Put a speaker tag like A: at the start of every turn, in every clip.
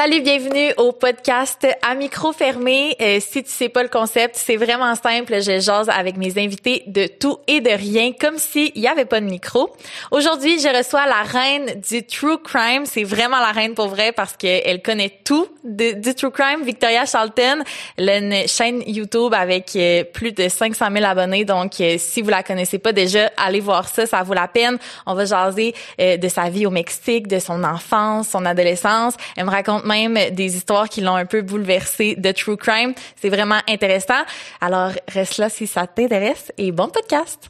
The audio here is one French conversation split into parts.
A: Salut, bienvenue au podcast à micro fermé. Euh, si tu sais pas le concept, c'est vraiment simple. Je jase avec mes invités de tout et de rien, comme s'il y avait pas de micro. Aujourd'hui, je reçois la reine du true crime. C'est vraiment la reine pour vrai parce qu'elle connaît tout du true crime. Victoria Charlton, elle a une chaîne YouTube avec euh, plus de 500 000 abonnés. Donc, euh, si vous la connaissez pas déjà, allez voir ça, ça vaut la peine. On va jaser de sa vie au Mexique, de son enfance, son adolescence. Elle me raconte même des histoires qui l'ont un peu bouleversé de true crime. C'est vraiment intéressant. Alors, reste là si ça t'intéresse et bon podcast.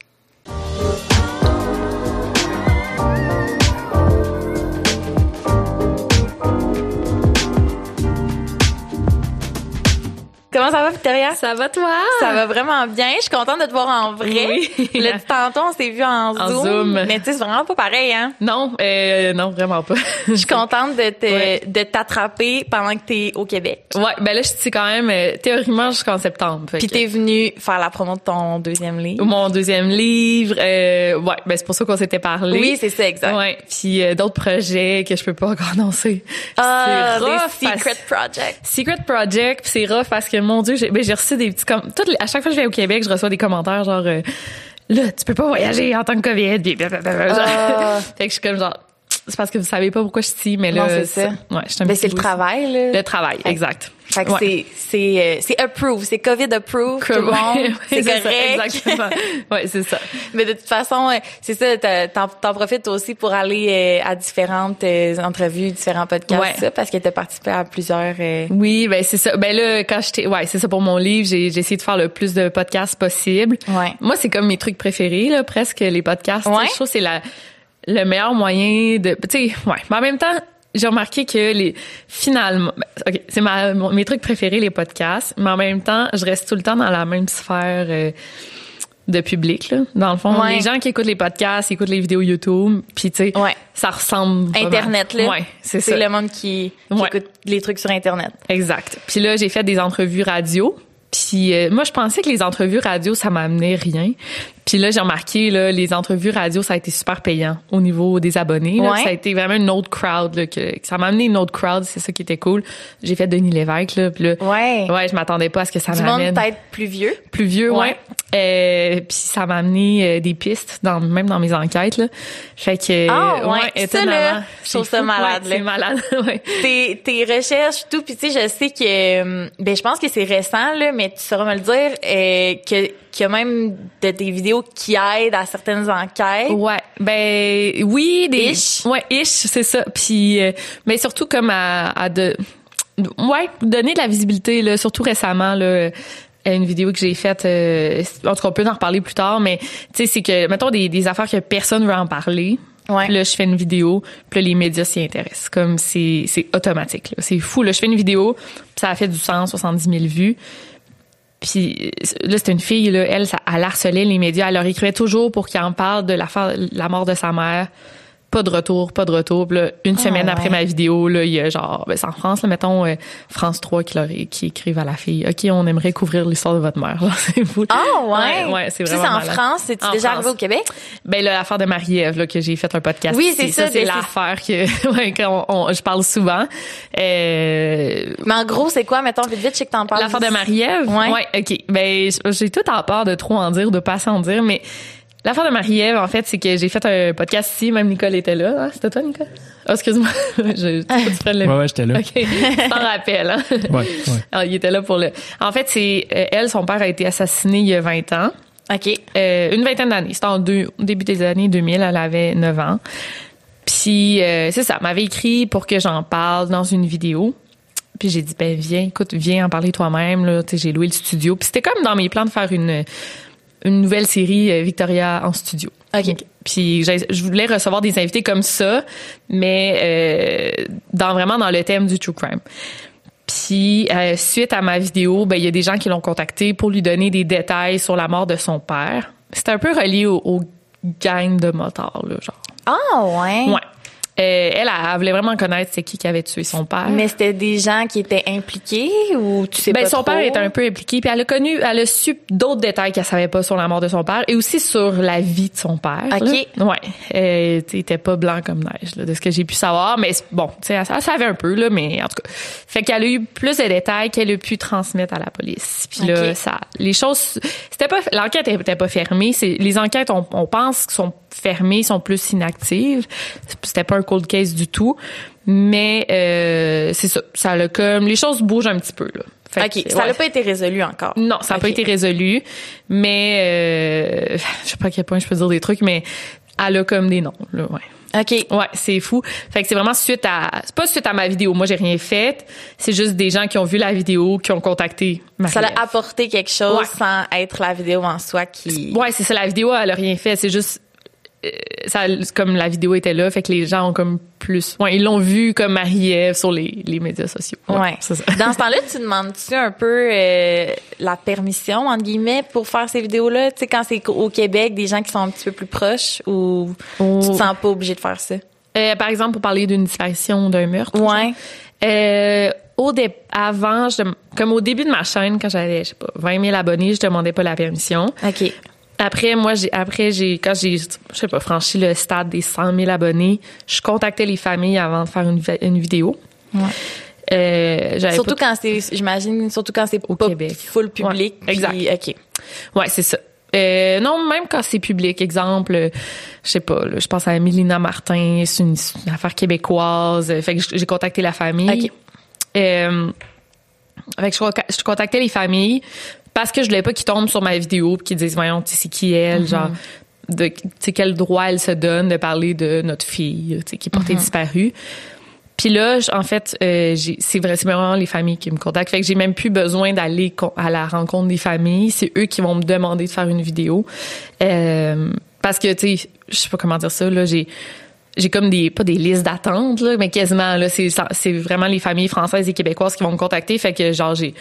A: Comment ça va, Victoria?
B: Ça va, toi?
A: Ça va vraiment bien. Je suis contente de te voir en vrai. Oui. Le tantôt, on s'est vu en, Zoom. Mais tu sais, c'est vraiment pas pareil, hein?
B: Non, euh, non, vraiment pas.
A: Je suis contente de te, de t'attraper pendant que t'es au Québec.
B: Ouais, ben là, je suis quand même, euh, théoriquement, jusqu'en septembre.
A: Puis t'es venue faire la promo de ton deuxième livre.
B: Mon deuxième livre, euh, ouais, ben c'est pour ça qu'on s'était parlé.
A: Oui, c'est ça, exact.
B: Ouais, puis euh, d'autres projets que je peux pas encore annoncer.
A: Ah, des secret projects.
B: Secret project, c'est rough parce que mon Dieu, j'ai ben, reçu des petits comme toutes à chaque fois que je vais au Québec, je reçois des commentaires genre euh, là, tu peux pas voyager en tant que Covid. Puis, ah. fait que je suis comme genre c'est parce que vous savez pas pourquoi je suis mais là,
A: c'est ça.
B: Ouais,
A: je Mais c'est le travail, là.
B: Le travail, exact.
A: Fait que c'est c'est euh, c'est approved, c'est Covid approved, tout le monde, c'est correct.
B: Ça, exactement. ouais, c'est ça.
A: Mais de toute façon, euh, c'est ça, t'en t'en profites aussi pour aller euh, à différentes entrevues, différents podcasts, ça, parce que t'as participé à plusieurs.
B: Oui, ben c'est ça. Ben là, quand j'étais, ouais, c'est ça pour mon livre, j'ai j'ai essayé de faire le plus de podcasts possible.
A: Ouais.
B: Moi, c'est comme mes trucs préférés là, presque les podcasts. Ouais. Je trouve c'est la le meilleur moyen de tu sais ouais. Mais en même temps j'ai remarqué que les finalement ben, ok c'est ma mes trucs préférés les podcasts mais en même temps je reste tout le temps dans la même sphère euh, de public là. Dans le fond les gens qui écoutent les podcasts écoutent les vidéos YouTube puis tu sais ça ressemble
A: internet là.
B: Ouais c'est
A: c'est le monde qui, qui écoute les trucs sur internet.
B: Exact. Puis là j'ai fait des entrevues radio puis euh, moi, je pensais que les entrevues radio, ça m'amenait rien. Puis là, j'ai remarqué, là, les entrevues radio, ça a été super payant au niveau des abonnés. Là, Ça a été vraiment une autre crowd. Là, que, ça m'a amené une autre crowd, c'est ça qui était cool. J'ai fait Denis Lévesque. Là, puis là,
A: ouais.
B: ouais, je m'attendais pas à ce que ça
A: du
B: m'amène.
A: monde peut-être plus vieux.
B: Plus vieux, ouais. ouais. Euh, puis ça m'a amené euh, des pistes, dans, même dans mes enquêtes. Là. Fait que...
A: Ah, ouais, ouais ça, là, je trouve ça malade.
B: c'est malade, ouais.
A: Tes, tes recherches, tout. Puis tu sais, je sais que... Euh, ben, je pense que c'est récent, là, mais tu sauras me le dire, euh, que qu'il y a même de, des vidéos qui aident à certaines enquêtes.
B: Ouais, ben oui, des
A: ish.
B: Ouais, ish, c'est ça. Puis euh, mais surtout comme à, à de ouais, donner de la visibilité là, surtout récemment là une vidéo que j'ai faite euh, en tout cas on peut en reparler plus tard mais tu sais c'est que mettons des, des affaires que personne veut en parler
A: Ouais.
B: Là, je fais une vidéo, puis là, les médias s'y intéressent. Comme c'est c'est automatique. C'est fou. Là, je fais une vidéo, puis ça a fait du 170 000 vues. Puis là, c'était une fille, là, elle, ça, elle harcelait les médias. Elle leur écrivait toujours pour qu'ils en parlent de la, la mort de sa mère pas de retour, pas de retour. là, une
A: Ah,
B: semaine
A: ouais.
B: après ma vidéo, là, il y a genre, ben, c'est en France, là, mettons, euh, France 3 qui, leur, qui écrivent à la fille, OK, on aimerait couvrir l'histoire de votre mère. C'est fou.
A: Ah ouais?
B: Ouais, ouais, c'est
A: Ça,
B: vraiment
A: c'est en. France? C'est-tu
B: En
A: déjà
B: France.
A: arrivé au Québec?
B: Ben là, l'affaire de Marie-Ève, là, que j'ai fait un podcast.
A: Oui, c'est ça,
B: c'est
A: ben,
B: l'affaire que, ouais, on- je parle souvent. Euh,
A: Mais en gros, c'est quoi? Mettons, vite, vite, je sais que t'en parles.
B: L'affaire de Marie-Ève?
A: Ouais.
B: OK. Ben, j'ai tout en peur de trop en dire, de pas assez en dire, mais l'affaire de Marie-Ève, en fait, c'est que j'ai fait un podcast ici, même Nicole était là. Ah, C'était toi, Nicole? Ah, excuse-moi. je, tu le...
C: Ouais, ouais, j'étais là.
B: OK. T'en rappelles, hein?
C: Ouais, ouais.
B: Ah, il était là pour le... En fait, c'est... euh, elle, son père a été assassiné il y a 20 ans.
A: OK.
B: Euh, une vingtaine d'années. C'était en deux, au début des années 2000. Elle avait 9 ans. Puis, euh, c'est ça. Elle m'avait écrit pour que j'en parle dans une vidéo. Puis j'ai dit, ben viens, écoute, viens en parler toi-même. Là, Tu sais, j'ai loué le studio. Puis c'était comme dans mes plans de faire une une nouvelle série euh, Victoria en studio.
A: OK.
B: Puis je voulais recevoir des invités comme ça, mais euh, dans vraiment dans le thème du true crime. Puis euh, suite à ma vidéo, ben il y a des gens qui l'ont contacté pour lui donner des détails sur la mort de son père. C'était un peu relié au, au gang de motards là, genre.
A: Ah ouais.
B: Ouais. Euh, elle, elle, voulait vraiment connaître c'est qui qui avait tué son père.
A: Mais c'était des gens qui étaient impliqués ou tu sais
B: ben,
A: pas
B: son père était un peu impliqué puis elle a connu elle a su d'autres détails qu'elle savait pas sur la mort de son père et aussi sur la vie de son père.
A: OK.
B: Ouais. Euh, il était pas blanc comme neige là, de ce que j'ai pu savoir mais bon, tu sais elle, elle, savait un peu là mais en tout cas fait qu'elle a eu plus de détails qu'elle a pu transmettre à la police. Puis okay. là ça les choses c'était pas l'enquête était pas fermée, c'est les enquêtes on, on pense sont fermées, sont plus inactives. C'était pas un cold case du tout, mais euh, c'est ça, ça a comme les choses bougent un petit peu là.
A: Fait OK, que, ça n'a ouais. pas été résolu encore.
B: Non, ça n'a
A: okay.
B: pas été résolu, mais euh, je sais pas à quel point je peux dire des trucs, mais elle a comme des noms là, ouais.
A: OK.
B: Ouais, c'est fou. Fait que c'est vraiment suite à c'est pas suite à ma vidéo. Moi, j'ai rien fait. C'est juste des gens qui ont vu la vidéo qui ont contacté ma
A: Ça l'a apporté quelque chose ouais. sans être la vidéo en soi qui
B: Ouais, c'est ça la vidéo, elle a rien fait, c'est juste ça comme la vidéo était là fait que les gens ont comme plus ouais ils l'ont vu comme Marie-Ève sur les, les médias sociaux
A: ouais, ouais. Ça. dans ce temps-là tu demandes-tu un peu euh, la permission entre guillemets pour faire ces vidéos là tu sais quand c'est au Québec des gens qui sont un petit peu plus proches ou oh. tu te sens pas obligé de faire ça?
B: Euh, par exemple pour parler d'une disparition d'un meurtre
A: ouais
B: euh, au dé avant je, comme au début de ma chaîne quand j'avais je sais pas 20 000 abonnés je demandais pas la permission
A: ok
B: après, moi, j'ai, après, j'ai, quand j'ai, je sais pas, franchi le stade des 100 000 abonnés, je contactais les familles avant de faire une, une vidéo.
A: Ouais.
B: Euh,
A: surtout pas... quand c'est, j'imagine, surtout quand c'est
B: au Québec.
A: full public.
B: Ouais, exact.
A: Puis, OK.
B: Ouais, c'est ça. Euh, non, même quand c'est public, exemple, je sais pas, là, je pense à Mélina Martin, c'est une, une, affaire québécoise. Fait que j'ai contacté la famille.
A: OK.
B: Euh, fait que je, je contactais les familles parce que je voulais pas qu'ils tombent sur ma vidéo et qu'ils disent voyons tu sais c'est qui elle mm -hmm. genre de tu sais quel droit elle se donne de parler de notre fille tu sais qui est portée mm -hmm. disparue. Puis là en fait euh, c'est vrai vraiment les familles qui me contactent. Fait que j'ai même plus besoin d'aller à la rencontre des familles. C'est eux qui vont me demander de faire une vidéo. Euh, parce que tu sais je sais pas comment dire ça là j'ai j'ai comme des pas des listes d'attente là mais quasiment là c'est c'est vraiment les familles françaises et québécoises qui vont me contacter. Fait que genre j'ai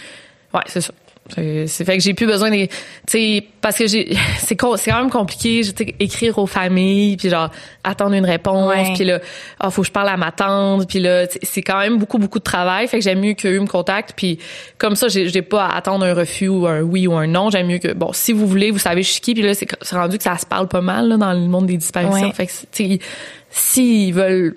B: ouais c'est ça c'est fait que j'ai plus besoin des tu sais parce que j'ai c'est c'est quand même compliqué écrire aux familles puis genre attendre une réponse
A: ouais.
B: puis là oh, faut que je parle à ma tante puis là c'est quand même beaucoup beaucoup de travail fait que j'aime mieux qu'eux me contactent puis comme ça j'ai j'ai pas à attendre un refus ou un oui ou un non j'aime mieux que bon si vous voulez vous savez je suis qui puis là c'est rendu que ça se parle pas mal là, dans le monde des disparitions
A: ouais.
B: fait que tu sais s'ils veulent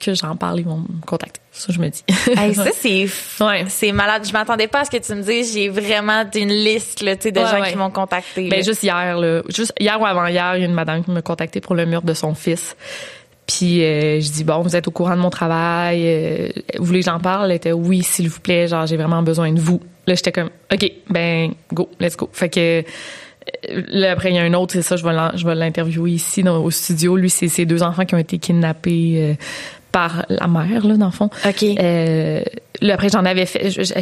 B: que j'en parle, ils vont me contacter. Ça, je me dis.
A: hey, ça, c'est
B: ouais.
A: c'est malade. Je m'attendais pas à ce que tu me dises. J'ai vraiment une liste là, de
B: ouais,
A: gens
B: ouais.
A: qui m'ont contacté.
B: Ben, juste hier, là, juste hier ou avant-hier, il y a une madame qui m'a contacté pour le meurtre de son fils. Puis euh, je dis bon, vous êtes au courant de mon travail, euh, vous voulez que j'en parle? Elle était oui, s'il vous plaît, genre j'ai vraiment besoin de vous. Là, j'étais comme OK, ben go, let's go. Fait que Là, après, il y a un autre, c'est ça, je vais, je vais l'interviewer ici dans, au studio. Lui, c'est ses deux enfants qui ont été kidnappés euh, par la mère, là, dans le fond.
A: OK.
B: Euh, là, après, j'en avais fait... Je, je,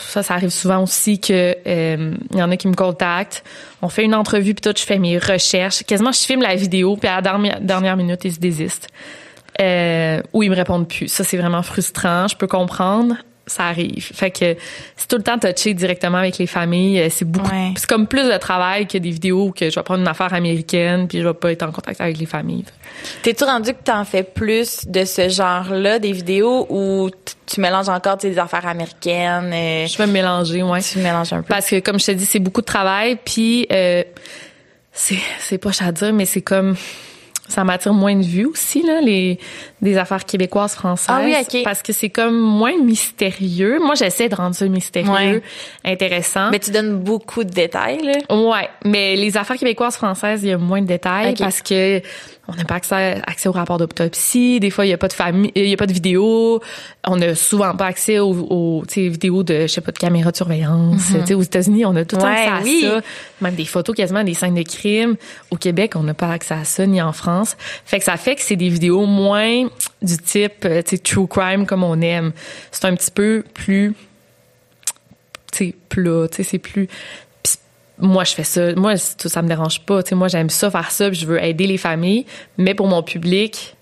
B: ça, ça arrive souvent aussi que euh, il y en a qui me contactent. On fait une entrevue, puis tout, je fais mes recherches. Quasiment, je filme la vidéo, puis à la dernière, dernière minute, ils se désistent. Euh, ou ils me répondent plus. Ça, c'est vraiment frustrant. Je peux comprendre ça arrive. Fait que c'est tout le temps touché directement avec les familles. C'est beaucoup.
A: Ouais.
B: C'est comme plus de travail que des vidéos que je vais prendre une affaire américaine puis je vais pas être en contact avec les familles.
A: T'es-tu rendu que t'en fais plus de ce genre-là, des vidéos, ou tu mélanges encore des affaires américaines? Euh,
B: je vais me mélanger, ouais.
A: Tu mélanges un peu.
B: Parce que comme je te dis, c'est beaucoup de travail puis euh, c'est c'est pas à dire, mais c'est comme ça m'attire moins de vues aussi là les des affaires québécoises françaises
A: ah oui, OK.
B: parce que c'est comme moins mystérieux moi j'essaie de rendre ça mystérieux
A: ouais.
B: intéressant
A: mais tu donnes beaucoup de détails là
B: ouais mais les affaires québécoises françaises il y a moins de détails
A: okay.
B: parce que on n'a pas accès, accès au rapport d'autopsie. Des fois, il y a pas de famille, il y a pas de vidéo. On n'a souvent pas accès aux, aux vidéos de, je sais pas, de caméras de surveillance.
A: Mm -hmm.
B: aux États-Unis, on a tout le temps
A: ouais,
B: accès à
A: oui.
B: ça. Même des photos quasiment des scènes de crime. Au Québec, on n'a pas accès à ça, ni en France. Fait que ça fait que c'est des vidéos moins du type, tu sais, true crime comme on aime. C'est un petit peu plus, tu sais, plat, tu sais, c'est plus, moi je fais ça moi ça, ça me dérange pas tu sais moi j'aime ça faire ça puis je veux aider les familles mais pour mon public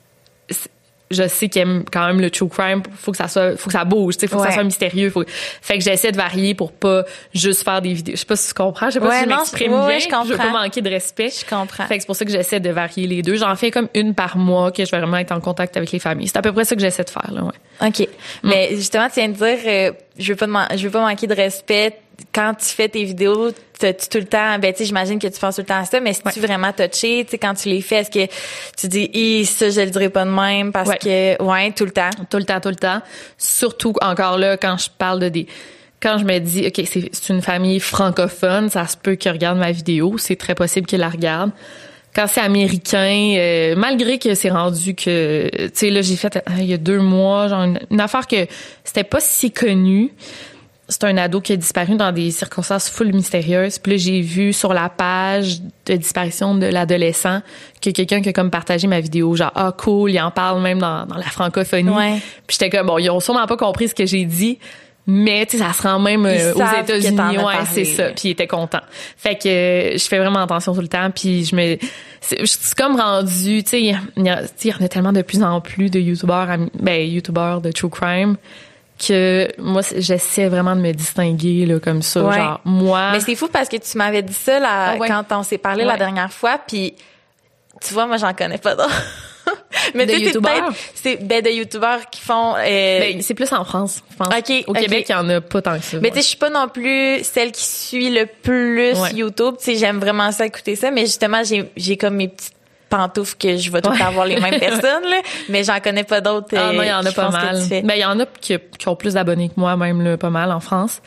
B: je sais qu'il aime quand même le true crime. Faut que ça soit, faut que ça bouge, faut que ça soit mystérieux. Faut... Fait que j'essaie de varier pour pas juste faire des vidéos. Je sais pas si tu comprends. Je sais pas si je m'exprime bien. Je, comprends. je veux pas manquer de respect.
A: Je comprends.
B: Fait que c'est pour ça que j'essaie de varier les deux. J'en fais comme une par mois que je vais vraiment être en contact avec les familles. C'est à peu près ça que j'essaie de faire, là, ouais.
A: OK. Mm. Mais justement, tu viens de dire, euh, je veux pas, je veux pas manquer de respect quand tu fais tes vidéos, tu tout le temps, ben tu sais, j'imagine que tu penses tout le temps à ça, mais si tu vraiment touché, tu sais, quand tu les fais, est-ce que tu dis, ça, je le dirais pas de même parce que, ouais, tout le temps?
B: Tout le temps, tout le temps. Surtout, encore là, quand je parle de des, quand je me dis, OK, c'est une famille francophone, ça se peut qu'ils regardent ma vidéo, c'est très possible qu'ils la regardent. Quand c'est américain, euh, malgré que c'est rendu que, tu sais, là, j'ai fait, il y a deux mois, genre, une, une affaire que c'était pas si connu c'est un ado qui a disparu dans des circonstances full mystérieuses. Puis là, j'ai vu sur la page de disparition de l'adolescent que quelqu'un qui a comme partagé ma vidéo, genre ah cool, il en parle même dans, dans la francophonie.
A: Ouais.
B: Puis j'étais comme bon, ils ont sûrement pas compris ce que j'ai dit. Mais tu sais, ça se rend même euh, aux États-Unis, ouais, c'est ça. Puis ils étaient contents. Fait que euh, je fais vraiment attention tout le temps. Puis je me, c'est comme rendu, tu sais, il y, y, en a tellement de plus en plus de youtubeurs, ben youtubeurs de true crime que moi j'essaie vraiment de me distinguer là comme ça genre moi
A: mais c'est fou parce que tu m'avais dit ça là, ah quand on s'est parlé la dernière fois puis tu vois moi j'en connais pas d'autres.
B: Mais de youtubeurs?
A: c'est ben de youtubeurs qui font euh...
B: ben, c'est plus en France je pense.
A: Okay,
B: au Québec il y en a pas tant que ça
A: mais tu sais je suis pas non plus celle qui suit le plus YouTube tu sais j'aime vraiment ça écouter ça mais justement j'ai j'ai comme mes petites pantoufles que je vais tout le temps avoir les mêmes personnes, là, mais j'en connais pas d'autres.
B: Ah non, il y en a euh, pas mal. Mais ben, il y en a qui, qui, ont plus d'abonnés que moi, même là, pas mal en France.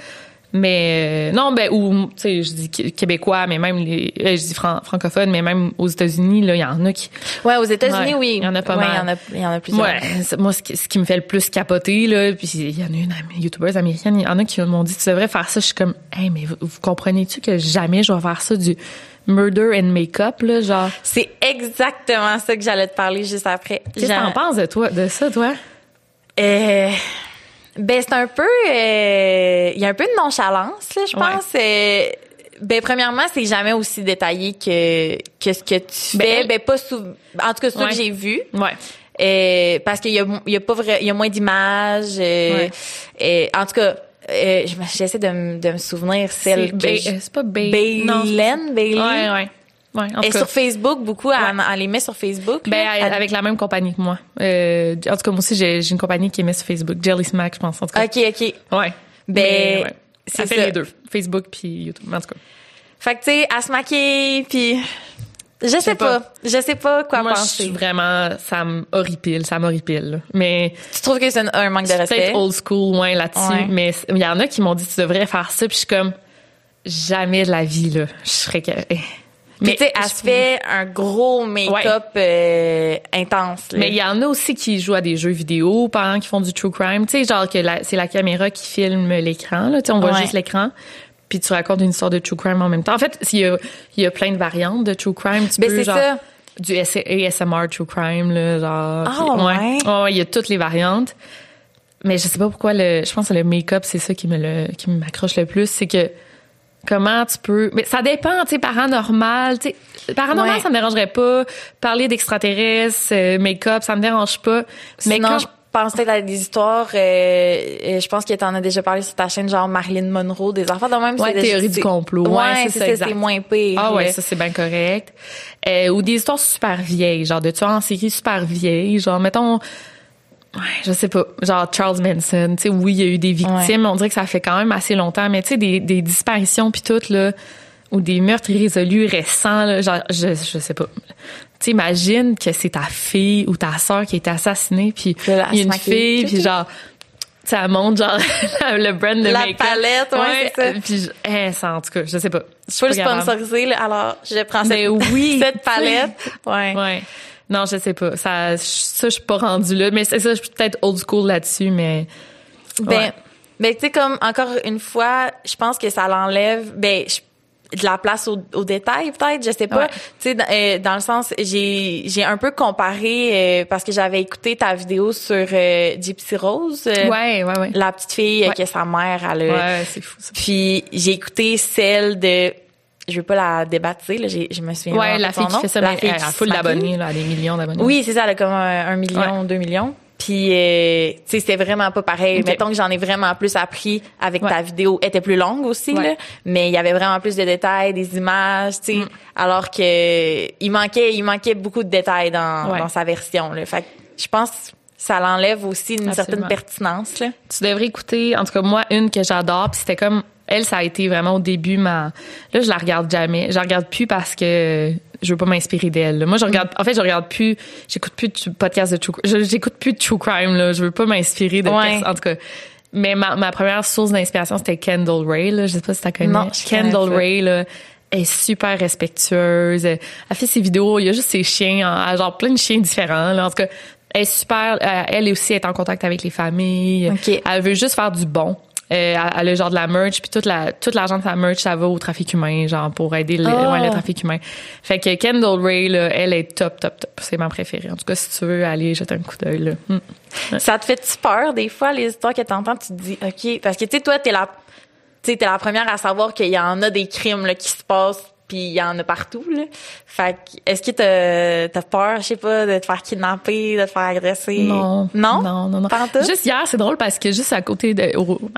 B: Mais euh, non, ben ou tu sais, je dis québécois, mais même les, euh, je dis francophone, mais même aux États-Unis là, il y en a qui.
A: Ouais, aux États-Unis, oui.
B: Il y en a pas mal.
A: Il y en a, il y en a plusieurs.
B: Ouais, moi ce qui, ce qui, me fait le plus capoter là, puis il y en a une youtubeuse américaine, il y en a qui m'ont dit tu devrais faire ça. Je suis comme, hey, mais vous, vous comprenez-tu que jamais je vais faire ça du murder and makeup là, genre.
A: C'est exactement ça que j'allais te parler juste après.
B: Qu'est-ce que t'en penses de toi, de ça, toi?
A: Euh, ben c'est un peu, euh, il y a un peu de nonchalance là, je pense. Euh, ben premièrement, c'est jamais aussi détaillé que que ce que tu ben, fais. Ben, pas sous, en tout cas ce que j'ai vu.
B: Ouais.
A: Euh, parce qu'il y a y a pas vrai, il y a moins d'images. Euh, ouais. en tout cas, euh, j'essaie de, me, de me souvenir celle
B: que c'est pas
A: Baylen Baylen
B: ouais ouais Ouais,
A: et sur Facebook, beaucoup, ouais. elle, les met sur Facebook.
B: Ben, avec la même compagnie que moi. Euh, en tout cas, moi aussi, j'ai une compagnie qui est met sur Facebook. Jelly Smack, je pense, en tout cas.
A: OK, OK.
B: Ouais.
A: Ben, ouais.
B: Ça fait les deux. Facebook puis YouTube, en tout cas.
A: Fait que, tu sais, à se maquiller, puis... Je sais pas. Je sais pas quoi
B: Moi,
A: penser.
B: Je suis vraiment, ça m'horripile, ça m'horripile. Mais.
A: Tu trouves que c'est un, manque de respect?
B: Peut-être old school, ouais, là-dessus. Mais il y en a qui m'ont dit, tu devrais faire ça, puis je suis comme, jamais de la vie, là. Je serais que, eh.
A: Mais tu sais, elle se fait un gros make-up euh, intense.
B: Mais il y en a aussi qui jouent à des jeux vidéo pendant qu'ils font du true crime. Tu sais, genre que c'est la caméra qui filme l'écran. Là, tu sais, on voit juste l'écran. Puis tu racontes une histoire de true crime en même temps. En fait, il y a, il y a plein de variantes de true crime. Tu
A: Mais
B: peux,
A: genre, ça.
B: du ASMR true crime, là, genre.
A: Ah, ouais.
B: ouais. il y a toutes les variantes. Mais je sais pas pourquoi le, je pense que le make-up, c'est ça qui me le, qui m'accroche le plus. C'est que, comment tu peux mais ça dépend tu sais paranormal tu sais paranormal ça me dérangerait pas parler d'extraterrestres euh, make-up ça me dérange pas
A: mais quand je pense peut-être à des histoires euh, je pense que t'en as déjà parlé sur ta chaîne genre Marilyn Monroe des enfants de même
B: ouais, théorie du complot
A: ouais, c'est ça c'est moins pire
B: ah ouais ça c'est bien correct euh, ou des histoires super vieilles genre de tueurs en série super vieilles genre mettons Ouais, je sais pas. Genre Charles Manson, tu sais, oui, il y a eu des victimes, on dirait que ça fait quand même assez longtemps, mais tu sais, des, des disparitions puis tout, là, ou des meurtres irrésolus récents, là, genre, je, je sais pas. Tu imagines que c'est ta fille ou ta sœur qui a été assassinée, puis il y a une fille, puis genre, ça monte genre le brand de
A: la palette ouais, c'est
B: ça. puis hein, ça en tout cas je sais pas.
A: Je suis sponsorisée alors je prends cette,
B: oui,
A: cette palette.
B: Ouais. Ouais. Non, je sais pas. Ça, ça, je suis pas rendue là. Mais c'est ça, je suis peut-être old school là-dessus, mais.
A: Ben, ben tu sais, comme, encore une fois, je pense que ça l'enlève, ben, de la place au, au détail peut-être je sais pas. Tu sais euh, dans le sens j'ai j'ai un peu comparé euh, parce que j'avais écouté ta vidéo sur euh, Gypsy Rose
B: ouais ouais ouais.
A: la petite fille que sa mère elle
B: ouais c'est fou ça.
A: puis j'ai écouté celle de je veux pas la débaptiser, là, je me souviens
B: Ouais, la fille qui fait ça, la fille elle a full d'abonnés, là, elle a des millions d'abonnés.
A: Oui, c'est ça, elle a comme un, million, deux millions. Puis, euh, tu sais, c'était vraiment pas pareil. Mettons que j'en ai vraiment plus appris avec ta vidéo. Elle était plus longue aussi, là, mais il y avait vraiment plus de détails, des images, tu sais. Mm. Alors que il manquait, il manquait beaucoup de détails dans, dans sa version. Là. Fait que je pense ça l'enlève aussi une certaine pertinence. Là.
B: Tu devrais écouter, en tout cas moi, une que j'adore, puis c'était comme elle, ça a été vraiment au début ma. Là, je la regarde jamais. Je la regarde plus parce que je veux pas m'inspirer d'elle. Moi, je regarde. En fait, je regarde plus. J'écoute plus de podcasts de true. J'écoute plus de true crime. Là, je veux pas m'inspirer de. En tout cas. Mais ma, ma première source d'inspiration, c'était Kendall Ray. Là. Je sais pas si tu connais.
A: Non,
B: Kendall Ray, là, est super respectueuse. Elle fait ses vidéos. Il y a juste ses chiens, genre plein de chiens différents. Là. En tout cas, elle est super. Elle aussi est en contact avec les familles. Elle veut juste faire du bon. Euh, elle a genre de la merch puis toute la toute l'argent de sa merch ça va au trafic humain genre pour aider le, oh. trafic humain. Fait que Kendall Ray là, elle est top top top. C'est ma préférée. En tout cas si tu veux aller jeter un coup d'œil là. Hmm.
A: ça te fait peur des fois les histoires que t'entends tu te dis ok parce que tu sais toi t'es la tu t'es la première à savoir qu'il y en a des crimes là, qui se passent puis il y en a partout là. Fait est-ce que t'as as peur, je sais pas, de te faire kidnapper, de te faire agresser?
B: Non.
A: Non?
B: Non, non, non. Juste hier, c'est drôle parce que juste à côté de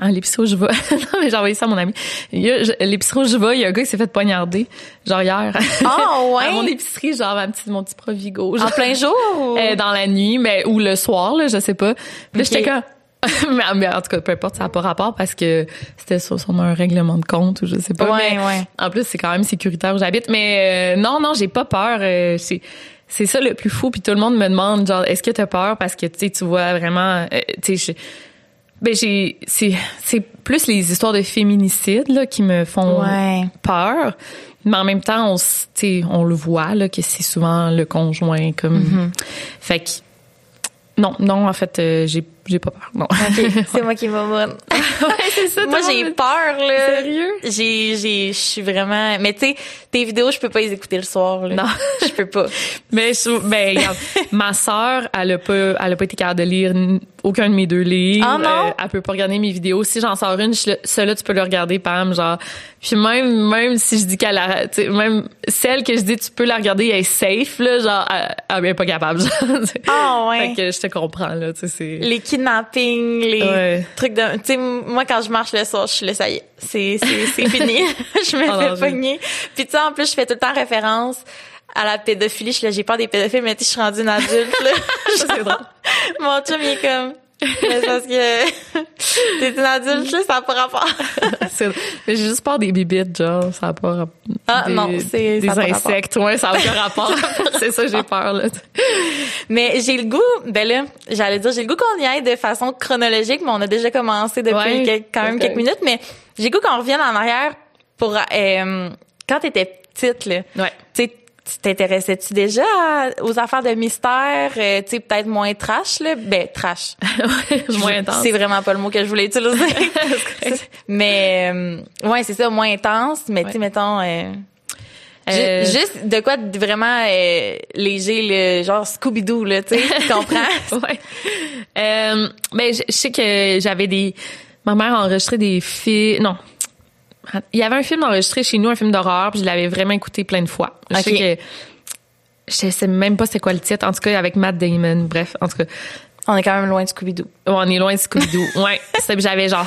B: l'épicerie où je vais, non mais j'ai envoyé ça à mon ami. L'épicerie où je vais, il y a un gars qui s'est fait poignarder genre hier.
A: Oh ouais.
B: à mon épicerie, genre ma petite mon petit Provigo.
A: En plein jour ou...
B: Euh, dans la nuit, mais ou le soir là, je sais pas. Puis j'étais comme mais, en tout cas, peu importe, ça n'a pas rapport parce que c'était sur, un règlement de compte ou je sais pas.
A: Ouais, ouais.
B: En plus, c'est quand même sécuritaire où j'habite. Mais euh, non, non, j'ai pas peur. Euh, c'est c'est ça le plus fou. Puis tout le monde me demande, genre, est-ce que tu as peur? Parce que tu tu vois vraiment, euh, tu sais, ben j'ai c'est c'est plus les histoires de féminicide là qui me font peur. Mais en même temps, on, on le voit là que c'est souvent le conjoint comme. Mm-hmm. Fait que non, non, en fait, euh, j'ai j'ai pas peur. Non.
A: c'est moi qui m'amourne.
B: ouais, ça.
A: moi, j'ai peur, là.
B: Sérieux?
A: J'ai, j'ai, je suis vraiment, mais tu sais, tes vidéos, je peux pas les écouter le soir, là.
B: Non.
A: je peux pas.
B: mais, ben, regarde, ma sœur, elle a pas, elle a pas été capable de lire aucun de mes deux livres.
A: Ah non? Euh,
B: elle peut pas regarder mes vidéos. Si j'en sors une, celle-là, tu peux le regarder, Pam, genre. Puis même, même si je dis qu'elle a, même celle que je dis, tu peux la regarder, elle est safe, là, genre, elle, est pas capable,
A: Ah ouais.
B: Fait que je te comprends, là, tu sais, c'est
A: kidnapping, les trucs de... Tu sais, moi, quand je marche le soir, je suis là, ça y est, c'est, c'est, fini. je me oh, fais pogner. Puis tu sais, en plus, je fais tout le temps référence à la pédophilie. Je suis là, j'ai peur des pédophiles, mais tu je suis rendue une adulte, là.
B: c'est drôle.
A: Mon chum, il est comme... Mais parce que t'es une adulte, ça n'a pas rapport.
B: j'ai juste peur des bibites, genre, ça n'a pas rapport.
A: Ah non, c'est
B: des insectes, ouais, ça n'a aucun rapport. c'est ça, j'ai peur là.
A: Mais j'ai le goût, ben là, j'allais dire, j'ai le goût qu'on y aille de façon chronologique, mais on a déjà commencé depuis quand même quelques minutes, mais j'ai le goût qu'on revienne en arrière pour euh, quand t'étais petite là.
B: Ouais.
A: Tu sais, t'intéressais-tu déjà aux affaires de mystère, euh, tu sais peut-être moins trash là, ben trash.
B: moins intense.
A: C'est vraiment pas le mot que je voulais utiliser. mais euh, ouais, c'est ça moins intense, mais tu sais mettons euh, euh, juste de quoi vraiment léger le genre Scooby Doo là, tu sais, tu comprends?
B: Ouais. Euh, ben je sais que j'avais des ma mère a enregistré des films non il y avait un film enregistré chez nous, un film d'horreur, puis je l'avais vraiment écouté plein de fois. Je sais que je sais même pas c'est quoi le titre. En tout cas, avec Matt Damon. Bref, en tout cas.
A: On est quand même loin de Scooby-Doo.
B: on est loin de Scooby-Doo. ouais. J'avais genre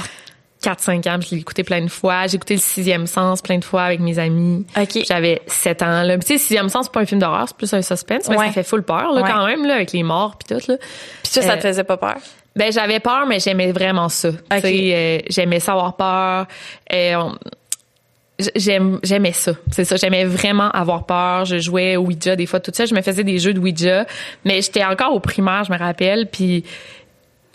B: 4-5 ans, je l'ai écouté plein de fois. J'ai écouté le sixième sens plein de fois avec mes amis. J'avais 7 ans, là. Tu sais, sixième sens, c'est pas un film d'horreur, c'est plus un suspense, mais ça fait full peur, là, quand même, là, avec les morts pis tout, là.
A: Puis ça, ça te euh, faisait pas peur?
B: Ben, j'avais peur, mais j'aimais vraiment ça. Sais, euh, j'aimais ça avoir peur. Et on, j'aimais ça. C'est ça, j'aimais vraiment avoir peur. Je jouais au Ouija des fois, tout ça. Je me faisais des jeux de Ouija, mais j'étais encore au primaire, je me rappelle, puis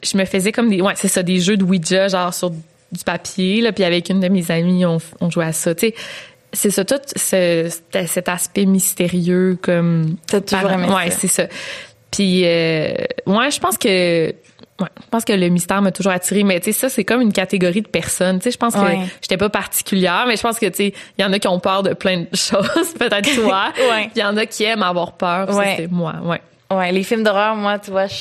B: je me faisais comme des, ouais, c'est ça, des jeux de Ouija, genre sur du papier, là, puis avec une de mes amies, on, on jouait à ça. Tu sais, c'est ça, tout ce, cet aspect mystérieux comme.
A: T'as toujours aimé
B: Ouais, c'est ça. Puis, euh, ouais, je pense que Ouais, je pense que le mystère m'a toujours attiré, mais tu sais ça c'est comme une catégorie de personnes. Tu sais, je pense que j'étais pas particulière, mais je pense que tu sais, il y en a qui ont peur de plein de choses, peut-être toi.
A: ouais.
B: Il y en a qui aiment avoir peur, ouais. c'est moi, ouais.
A: Ouais, les films d'horreur, moi, tu vois, je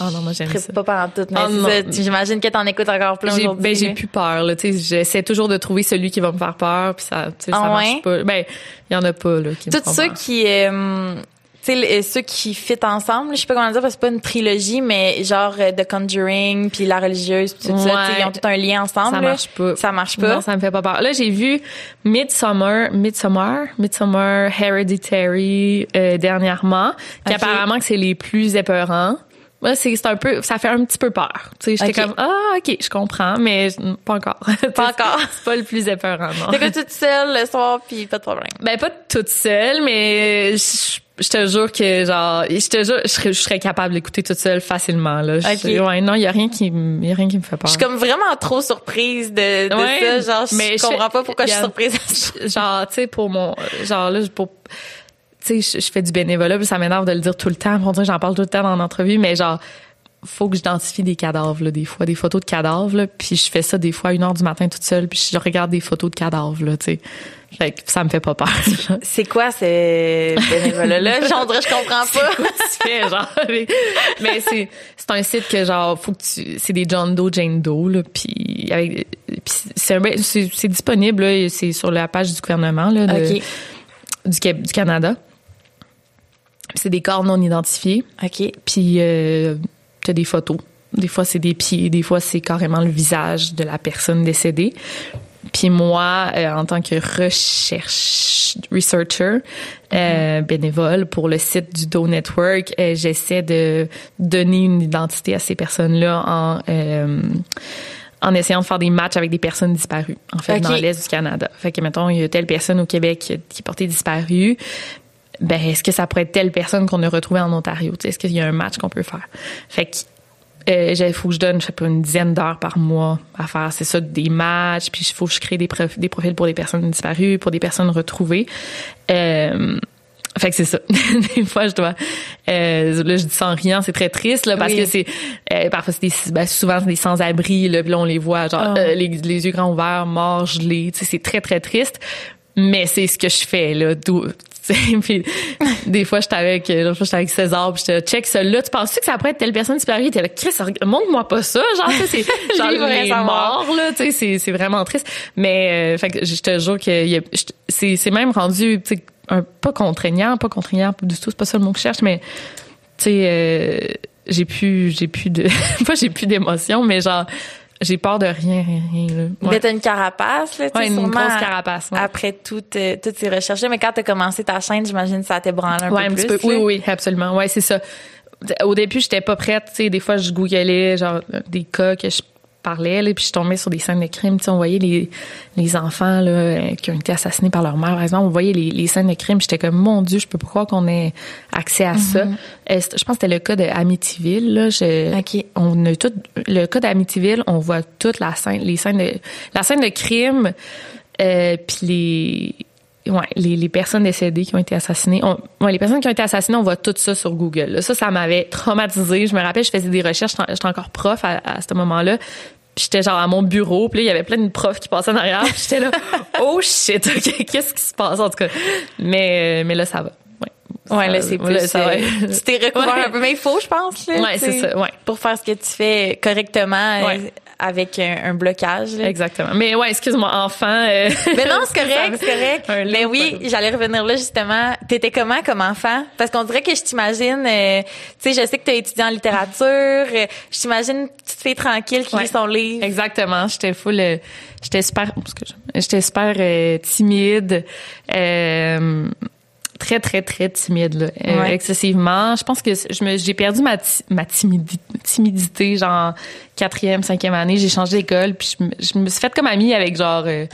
B: oh non, moi, j'aime ça.
A: pas pendant tout. Mais oh j'imagine que t'en écoutes encore plein aujourd'hui.
B: Ben, j'ai plus peur, là. Tu sais, j'essaie toujours de trouver celui qui va me faire peur, puis ça, tu sais, ça ah marche pas. Ben, il y en a pas, là, qui
A: Tout
B: me
A: ceux qui, euh, sais, ceux qui fit ensemble, je sais pas comment dire parce que c'est pas une trilogie, mais genre euh, The Conjuring puis La religieuse tout ça, ils ont tout un lien ensemble.
B: Ça marche pas.
A: Ça marche pas.
B: Non, ça me fait pas peur. Là, j'ai vu Midsummer, Midsummer, Midsummer Hereditary euh, dernièrement, qui apparemment que c'est les plus épeurants. Moi, c'est un peu, ça fait un petit peu peur. Tu sais, j'étais comme, ah, ok, je comprends, mais pas encore.
A: Pas encore.
B: c'est pas le plus épeurant, non.
A: T'es toute seule le soir, puis pas de problème.
B: Ben, pas toute seule, mais je je te jure que genre je te jure je serais, capable d'écouter toute seule facilement là. Ouais non il y a rien qui y a rien qui me fait peur.
A: Je suis comme vraiment trop surprise de, de ça genre je mais comprends pas pourquoi je suis surprise
B: genre tu sais pour mon genre là pour tu sais je, fais du bénévolat puis ça m'énerve de le dire tout le temps. On dirait j'en parle tout le temps dans l'entrevue mais genre faut que j'identifie des cadavres là, des fois des photos de cadavres là, puis je fais ça des fois à une heure du matin toute seule puis je regarde des photos de cadavres là tu sais fait que ça me fait pas peur.
A: C'est quoi ces bénévoles-là? Genre, je comprends pas.
B: Quoi tu fais, genre? Mais c'est, c'est un site que, genre, faut que tu, c'est des John Doe, Jane Doe, là, puis avec, c'est, c'est, disponible, là, c'est sur la page du gouvernement, là, de, du, du Canada. C'est des corps non identifiés.
A: OK.
B: Puis, euh, t'as des photos. Des fois, c'est des pieds, des fois, c'est carrément le visage de la personne décédée. Puis moi, euh, en tant que recherche researcher euh, bénévole pour le site du Do Network, euh, j'essaie de donner une identité à ces personnes-là en en essayant de faire des matchs avec des personnes disparues, en fait, dans l'Est du Canada. Fait que, mettons, il y a telle personne au Québec qui, qui est portée disparue, ben, est-ce que ça pourrait être telle personne qu'on a retrouvée en Ontario? Est-ce qu'il y a un match qu'on peut faire? Fait que euh, il faut que je donne, je sais pas, une dizaine d'heures par mois à faire, c'est ça, des matchs, puis il faut que je crée des, des profils pour des personnes disparues, pour des personnes retrouvées. Euh, fait que c'est ça. des fois, je dois. Euh, là, je dis sans rien, c'est très triste là, parce que c'est euh, parfois c'est des, ben, souvent des sans-abri là, puis là on les voit genre ah. les, les, yeux grands ouverts, morts, gelés. Tu sais, c'est très très triste. Mais c'est ce que je fais là. puis des fois j'étais avec l'autre fois j'étais avec César puis j'étais check ça là tu penses que ça pourrait être telle personne disparue t'es là Chris montre-moi pas ça. Genre c'est genre les morts là tu sais c'est c'est vraiment triste. Mais euh, fait que je te jure que c'est c'est même rendu tu sais un pas contraignant pas contraignant du tout c'est pas ça le mot que je cherche mais tu sais euh, j'ai plus j'ai plus de pas j'ai plus d'émotion mais genre j'ai peur de rien, rien, rien.
A: Mais t'as une carapace, là,
B: ouais, une grosse carapace.
A: Après toutes, euh, toutes ces recherches mais quand t'as commencé ta chaîne, j'imagine que ça branlé un
B: ouais,
A: peu
B: un
A: plus.
B: Petit peu. Oui, oui, absolument. Ouais, c'est ça. Au début, j'étais pas prête. Tu sais, des fois, je googlais genre des cas que je parlais, là, puis je tombais sur des scènes de crime. Tu sais, on voyait les, les enfants là, qui ont été assassinés par leur mère, par exemple. On voyait les, les scènes de crime. J'étais comme, mon Dieu, je peux pas croire qu'on ait accès à ça. Euh, je pense que c'était le cas de Amityville. Là. Je, On a tout le cas d'Amityville. On voit toute la scène, les scènes de la scène de crime, euh, puis les ouais, les, les, personnes décédées qui ont été assassinées. On, ouais, les personnes qui ont été assassinées, on voit tout ça sur Google. Ça, ça m'avait traumatisé. Je me rappelle, je faisais des recherches, j'étais encore prof à, à ce moment-là. Puis j'étais genre à mon bureau, puis là, il y avait plein de profs qui passaient en arrière. Puis j'étais là, oh shit, ok, qu'est-ce qui se passe en tout cas. Mais, mais là, ça va.
A: Ouais, ouais là, c'est plus. Là, ça va. tu t'es recouvert un peu, mais il faut, je pense. Là,
B: ouais, c'est ça. Ouais.
A: Pour faire ce que tu fais correctement. Ouais. Euh, avec un, blocage.
B: Exactement. Mais ouais, excuse-moi, enfant. Euh,
A: mais non, c'est correct, c'est correct. Mais oui, j'allais revenir là justement. T'étais comment comme enfant? Parce qu'on dirait que je t'imagine. Euh, tu sais, je sais que t'as étudié en littérature. Euh, je t'imagine petite fille tranquille qui lit son livre.
B: Exactement. J'étais full. j'étais super. J'étais super timide très très très timide là, euh, excessivement. Je pense que je me j'ai perdu ma ma timidité, timidité genre quatrième, cinquième année. J'ai changé d'école puis je, me suis faite comme amie avec genre euh,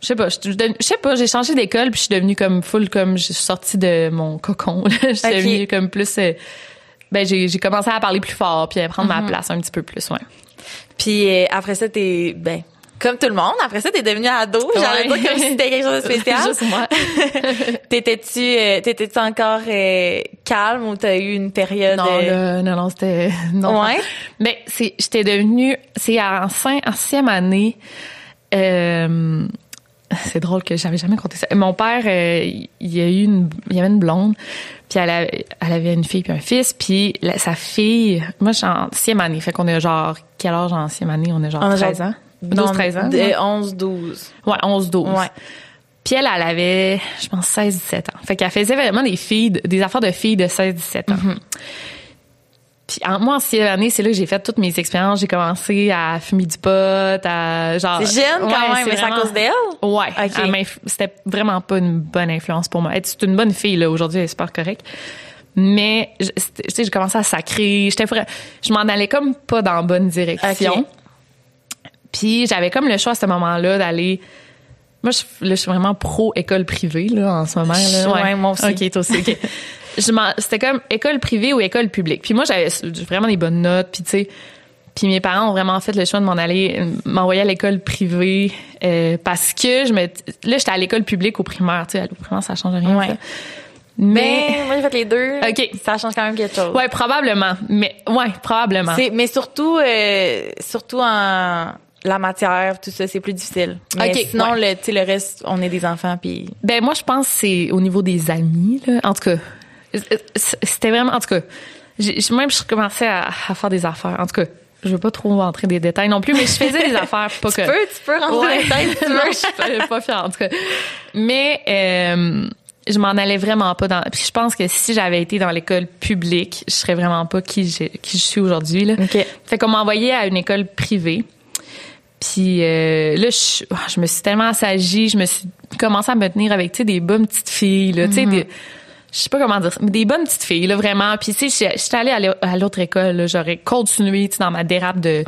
B: je sais pas, je, sais pas, j'ai changé d'école puis je suis devenue comme full comme je suis sortie de mon cocon. je suis devenue comme plus euh, ben j'ai j'ai commencé à parler plus fort puis à prendre ma mm-hmm. place un petit peu plus, ouais.
A: Puis après ça t'es ben comme tout le monde. Après ça, t'es devenu ado. Ouais. J'allais dire comme si c'était quelque chose de spécial.
B: Juste moi.
A: t'étais-tu, euh, t'étais-tu encore euh, calme ou t'as eu une période?
B: Non,
A: euh...
B: non, non, c'était non.
A: Ouais.
B: Mais c'est, j'étais devenue, c'est en fin, en sixième année. Euh, c'est drôle que j'avais jamais compté ça. Mon père, il y a eu une, il y avait une blonde, puis elle, avait, elle avait une fille puis un fils, puis sa fille, moi je suis en sixième année, fait qu'on est genre quel âge en sixième année? On est genre 13 ans,
A: 12 13 ans, de 11 12.
B: Ouais, 11 12. Ouais. Puis elle, elle avait, je pense, 16-17 ans. Fait qu'elle faisait vraiment des filles, des affaires de filles de 16-17 ans. Mm-hmm. Puis en, moi, en sixième année, c'est là que j'ai fait toutes mes expériences. J'ai commencé à fumer du pot, à genre...
A: C'est jeune quand même, mais c'est à cause d'elle?
B: Ouais. Okay. C'était vraiment pas une bonne influence pour moi. C'est une bonne fille, là. Aujourd'hui, elle est super correcte. Mais, tu sais, j'ai commencé à sacrer. J'étais Je m'en allais comme pas dans la bonne direction. Puis j'avais comme le choix à ce moment-là d'aller... Moi, je, là, je suis vraiment pro école privée, là, en ce moment. Là.
A: Ouais, moi aussi.
B: OK, toi aussi. c'était comme école privée ou école publique. Puis moi, j'avais vraiment des bonnes notes, puis tu sais, puis mes parents ont vraiment fait le choix de m'en aller, m'envoyer à l'école privée euh, parce que je me, là, j'étais à l'école publique au primaire, tu sais, au primaire, ça change rien.
A: Ouais. Mais, moi j'ai fait les deux. Ok, ça change quand même quelque chose.
B: Ouais, probablement. Mais ouais, probablement.
A: mais surtout, euh, surtout en la matière, tout ça, c'est plus difficile. Mais sinon, le, le reste, on est des enfants puis.
B: Ben moi, je pense que c'est au niveau des amis. Là. En tout cas, c'était vraiment, en tout cas, même je commençais à, à, faire des affaires. En tout cas, je veux pas trop rentrer des détails non plus, mais je faisais des affaires pas
A: tu Peux, tu peux rentrer des détails tu veux.
B: je suis pas fière, en tout cas. Mais euh, je m'en allais vraiment pas dans. Puis je pense que si j'avais été dans l'école publique, je serais vraiment pas qui, qui je suis aujourd'hui. Là.
A: Okay.
B: Fait qu'on m'a envoyé à une école privée. Puis euh, là, je, je, me suis tellement assagie, je me suis commencé à me tenir avec tu sais des bonnes petites filles là, tu sais des je sais pas comment dire ça, mais des bonnes petites filles là vraiment. Puis tu sais, j'étais allée à l'autre école, j'aurais continué dans ma dérape de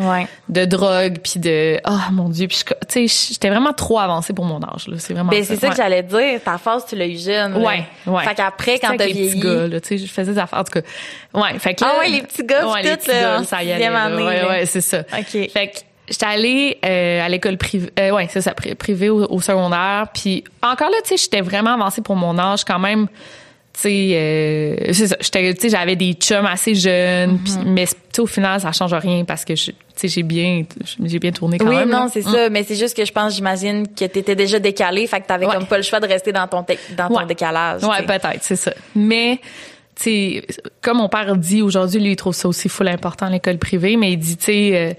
B: de drogue puis de oh mon dieu, puis tu sais, j'étais vraiment trop avancée pour mon âge là, c'est vraiment
A: Ben c'est ça, que j'allais dire, ta phase tu l'as eu jeune.
B: Ouais, ouais.
A: Fait qu'après quand t'as vieilli,
B: petits gars là, tu sais, je faisais des affaires en tout cas. Ouais, fait que
A: Ah ouais, les petits gars ouais, tout là, ça y allait. Année,
B: ouais, ouais, c'est ça.
A: OK.
B: Fait que j'étais allée euh, à l'école privée euh, ouais c'est ça privée au, au, secondaire. Puis encore là tu sais j'étais vraiment avancée pour mon âge quand même. Tu sais euh, c'est ça j'étais tu sais j'avais des chums assez jeunes pis, mm-hmm. mais au final ça change rien parce que tu sais j'ai bien j'ai bien tourné quand
A: oui,
B: même
A: oui non c'est ça mais c'est juste que je pense j'imagine que t'étais déjà décalé fait que t'avais comme pas le choix de rester dans ton dans ton décalage
B: ouais peut-être c'est ça. Mais tu sais comme mon père dit aujourd'hui lui il trouve ça aussi full important l'école privée mais il dit tu sais euh,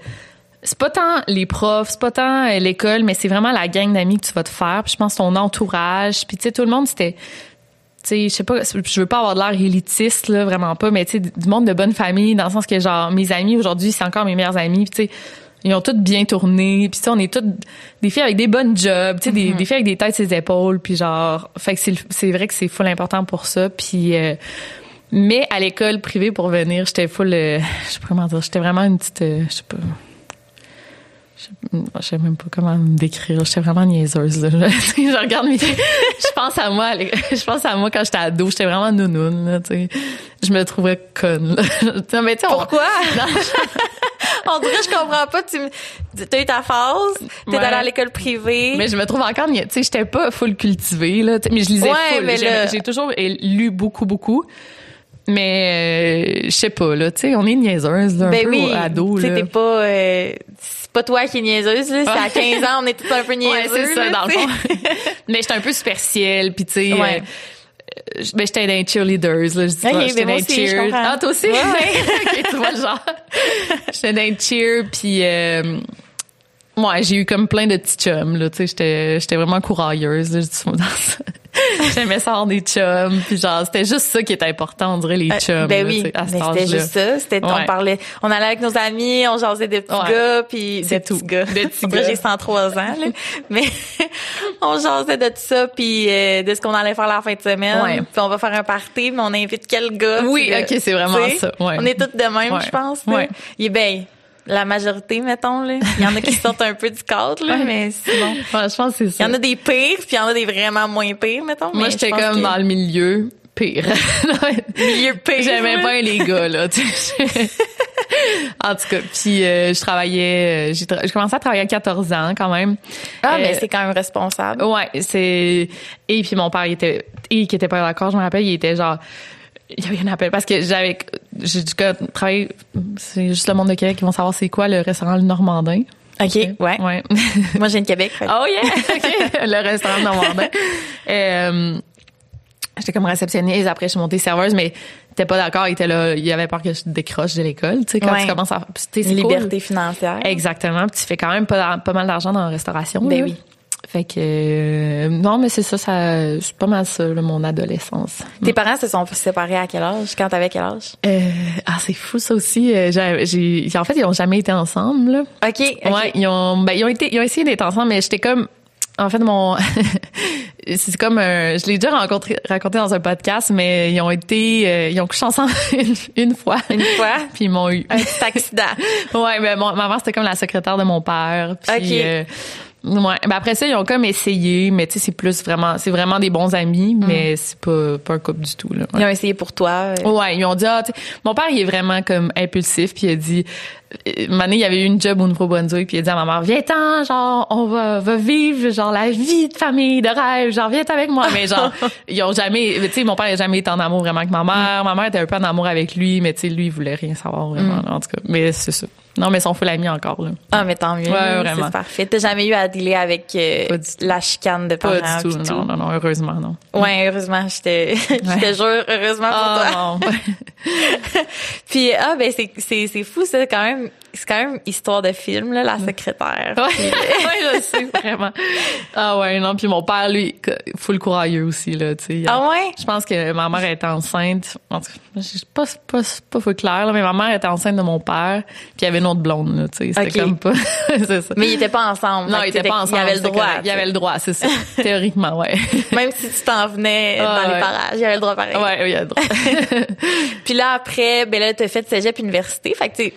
B: c'est pas tant les profs, c'est pas tant euh, l'école, mais c'est vraiment la gang d'amis que tu vas te faire. Puis je pense ton entourage. Puis tu sais, tout le monde, c'était tu sais, je sais pas, je veux pas avoir de l'air élitiste, là, vraiment pas, mais tu sais, du monde de bonne famille, dans le sens que, genre, mes amis aujourd'hui, c'est encore mes meilleurs amis, tu sais, ils ont toutes bien tourné, puis tu sais, on est toutes des filles avec des bonnes jobs, tu sais, des, mm-hmm. des, filles avec des têtes sur les épaules, puis genre, fait que c'est vrai que c'est full important pour ça, puis euh, mais à l'école privée pour venir, j'étais full, euh, je sais pas comment dire, j'étais vraiment une petite, euh, je sais pas, je sais même pas comment me décrire. J'étais vraiment niaiseuse. Là. je regarde mes... je pense à moi. Je pense à moi quand j'étais ado. J'étais vraiment nounoune. Là, je me trouvais conne.
A: mais Pourquoi? On... dirait je comprends pas. Tu as eu ta phase. T'es ouais. allée à l'école privée.
B: Mais je me trouve encore... Tu sais, j'étais pas full cultivée. Là, mais je lisais
A: ouais,
B: full. J'ai toujours lu beaucoup, beaucoup. Mais euh, je sais pas là, tu sais, on est niaiseuse là, un
A: ben
B: peu
A: oui,
B: ado
A: là. t'es pas euh, c'est pas toi qui es niaiseuse là, c'est à 15 ans, on est tous un peu niaiseux.
B: Ouais, c'est ça dans le fond. mais j'étais un peu superficielle puis tu sais ouais. euh, ben j'étais dans les cheerleaders là, je dis
A: okay,
B: j'étais
A: dans les cheers.
B: Ah toi aussi?
A: Ouais.
B: okay, tu vois le genre. j'étais dans les cheers puis euh, Ouais, j'ai eu comme plein de petits chums là, tu sais, j'étais j'étais vraiment courailleuse là, je dis dans ça. J'aimais ça avoir des chums, puis genre c'était juste ça qui était important, on dirait les euh, chums.
A: ben oui, mais c'était juste ça, c'était on parlait, on allait avec nos amis, on jasait des petits gars, puis
B: des
A: petits gars.
B: Des petits gars.
A: j'ai 103 ans là, mais on jasait de tout ça puis euh, de ce qu'on allait faire la fin de semaine, puis on va faire un party, mais on invite quel gars.
B: Oui, OK, c'est vraiment ça.
A: On est toutes de même, je pense. Ouais. Il est bien la majorité, mettons. Là. Il y en a qui sortent un peu du cadre, là, mais sinon.
B: Ouais, je pense que c'est ça.
A: Il y en a des pires, puis il y en a des vraiment moins pires, mettons.
B: Moi, j'étais comme dans le milieu pire.
A: milieu pire.
B: J'aimais pas les gars, là. en tout cas, puis euh, je travaillais, euh, j'ai commencé à travailler à 14 ans quand même.
A: Ah, mais euh, c'est quand même responsable.
B: Ouais, c'est et puis mon père il était et qui était pas d'accord, je me rappelle, il était genre il y avait un appel parce que j'avais j'ai du travaillé c'est juste le monde de Québec qui vont savoir c'est quoi le restaurant le Normandin.
A: OK, ouais.
B: Ouais.
A: Moi, j'ai viens de Québec.
B: Oh yeah! OK. le restaurant Normandin. euh, J'étais comme réceptionniste. Après, je suis montée serveuse, mais t'es pas d'accord. Il était là. Il avait peur que je décroche de l'école. Tu sais, quand
A: Ouais.
B: tu commences à.
A: Liberté financière.
B: Exactement. Puis tu fais quand même pas, pas mal d'argent dans la restauration.
A: Ben
B: là.
A: oui.
B: Fait que euh, non, mais c'est ça, ça c'est pas mal ça, là, mon adolescence.
A: Tes parents se sont séparés à quel âge? Quand t'avais quel âge?
B: Euh, ah, c'est fou ça aussi. Euh, j'ai, en fait, ils ont jamais été ensemble. Là.
A: OK, OK.
B: Ouais, ils ont, ben, ils ont été, ils ont essayé d'être ensemble, mais j'étais comme, en fait, mon, c'est comme un, je l'ai déjà rencontré, raconté dans un podcast, mais ils ont été, euh, ils ont couché ensemble une, une fois.
A: Une fois?
B: Puis ils m'ont eu.
A: Un petit accident.
B: ouais, ben, mon, ma mère, c'était comme la secrétaire de mon père. Puis,
A: Ok.
B: euh, ouais. Ben, après ça, ils ont comme essayé, mais tu sais, c'est plus vraiment, c'est vraiment des bons amis, mais c'est pas, pas un couple du tout, là. Ouais.
A: Ils ont essayé pour toi. euh.
B: Ouais, ils ont dit ah, tu sais, mon père il est vraiment comme impulsif puis il a dit euh, année il y avait eu une job au Nouveau-Brunswick puis il a dit à ma mère viens-t'en genre on va va vivre genre la vie de famille de rêve genre viens avec moi mais genre ils ont jamais tu sais mon père a jamais été en amour vraiment avec ma mère ma mère était un peu en amour avec lui mais tu sais lui il voulait rien savoir vraiment là, en tout cas mais c'est ça non mais sont full amis encore là
A: Ah, mais tant mieux.
B: Ouais, vraiment.
A: C'est parfait. T'as jamais eu à dealer avec euh,
B: Pas
A: la chicane de
B: pas
A: parents
B: du tout non non non heureusement non
A: Ouais, heureusement, je te, je te jure, heureusement pour toi.
B: ah non
A: Puis ah ben c'est c'est c'est fou ça quand même. C'est quand même histoire de film là, la secrétaire.
B: Ouais, je sais, vraiment. Ah ouais, non, puis mon père, lui, full courageux aussi, là, tu sais.
A: Ah ouais?
B: Je pense que ma mère était enceinte. En tout cas, je suis pas, pas, pas full clair, là, mais ma mère était enceinte de mon père, puis il y avait une autre blonde, là, tu sais. C'était comme pas, c'est ça.
A: Mais ils étaient pas ensemble.
B: non, ils étaient pas ensemble.
A: Il y avait le droit.
B: Il y avait le droit, c'est ça. Théoriquement, ouais.
A: Même si tu t'en venais
B: Ah,
A: dans les parages, il y avait le droit pareil.
B: Ouais, oui, il y a le droit.
A: Puis là après, ben là t'as fait cégep université. Fait que tu sais,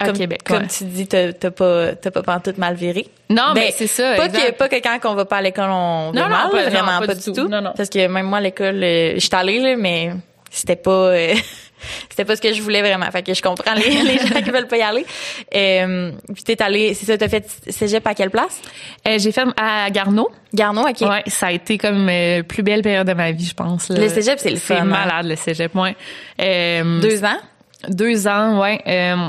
B: À
A: comme,
B: Québec,
A: comme
B: ouais.
A: tu dis, t'as pas t'as pas pantoute mal viré.
B: Non,
A: Ben,
B: mais c'est ça.
A: Pas
B: exact.
A: que pas que quand on va pas à l'école on
B: Non,
A: va
B: non,
A: mal,
B: pas- non,
A: vraiment
B: pas
A: pas,
B: du tout.
A: tout.
B: Non, non.
A: Parce que même moi à l'école, euh, j'étais allée là, mais c'était pas euh, c'était pas ce que je voulais vraiment. Fait que je comprends les, les gens qui veulent pas y aller. Euh, puis t'es allée, c'est ça, t'as fait cégep à quelle place?
B: Euh, j'ai fait à Garneau.
A: Garneau, ok.
B: Ouais, ça a été comme euh, plus belle période de ma vie, je pense. là.
A: Le cégep, c'est le fun,
B: C'est
A: hein?
B: malade, le cégep, ouais. Euh,
A: Deux ans?
B: Deux ans, ouais. Euh,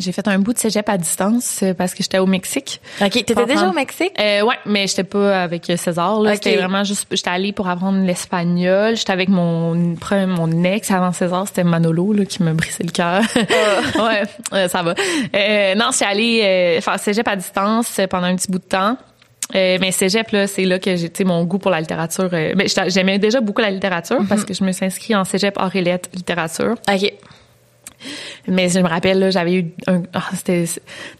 B: j'ai fait un bout de cégep à distance euh, parce que j'étais au Mexique.
A: Ok. T'étais déjà au Mexique?
B: Euh, ouais, mais j'étais pas avec César. Là. C'était vraiment juste, j'étais allée pour apprendre l'espagnol. J'étais avec mon mon ex avant César, c'était Manolo là, qui me brisait le cœur. ouais, euh, ça va. Euh, non, j'étais allée euh, faire cégep à distance euh, pendant un petit bout de temps. Euh, mais cégep là, c'est là que j'ai, mon goût pour la littérature. euh, j'étais- j'aimais déjà beaucoup la littérature parce que je me suis inscrite en cégep hors et lettres littérature.
A: Ok.
B: Mais je me rappelle, là, j'avais eu un, ah, c'était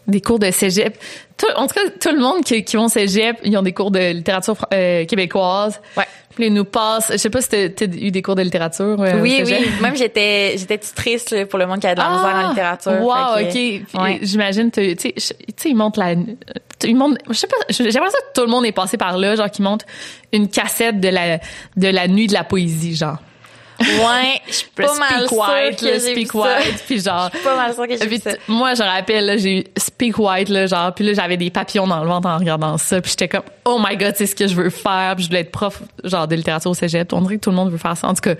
B: des cours de cégep. Tout, en tout cas, tout le monde qui, qui vont au cégep, ils ont des cours de littérature euh, québécoise.
A: Ouais.
B: Puis ils nous passent. Je sais pas si t'as eu des cours de littérature. euh,
A: Oui, oui. Même j'étais j'étais tutrice là, pour le monde qui a de la misère en littérature.
B: Wow,
A: que-
B: ok.
A: Ouais.
B: J'imagine, tu sais, je- tu sais, ils montent la, ils montent, je sais pas, j'ai l'impression que tout le monde est passé par là, genre qu'ils montent une cassette de la, de la nuit de la poésie, genre.
A: Ouais, je suis pas mal
B: Speak White, Speak. White, puis genre.
A: Je suis pas mal sûre que j'ai
B: Puis
A: vu ça.
B: t- moi, je rappelle, là, j'ai eu Speak White, là, genre, puis là, j'avais des papillons dans le ventre en regardant ça, puis j'étais comme, oh my god, c'est ce que je veux faire, puis je voulais être prof, genre, de littérature au cégep. On dirait que tout le monde veut faire ça, en tout cas.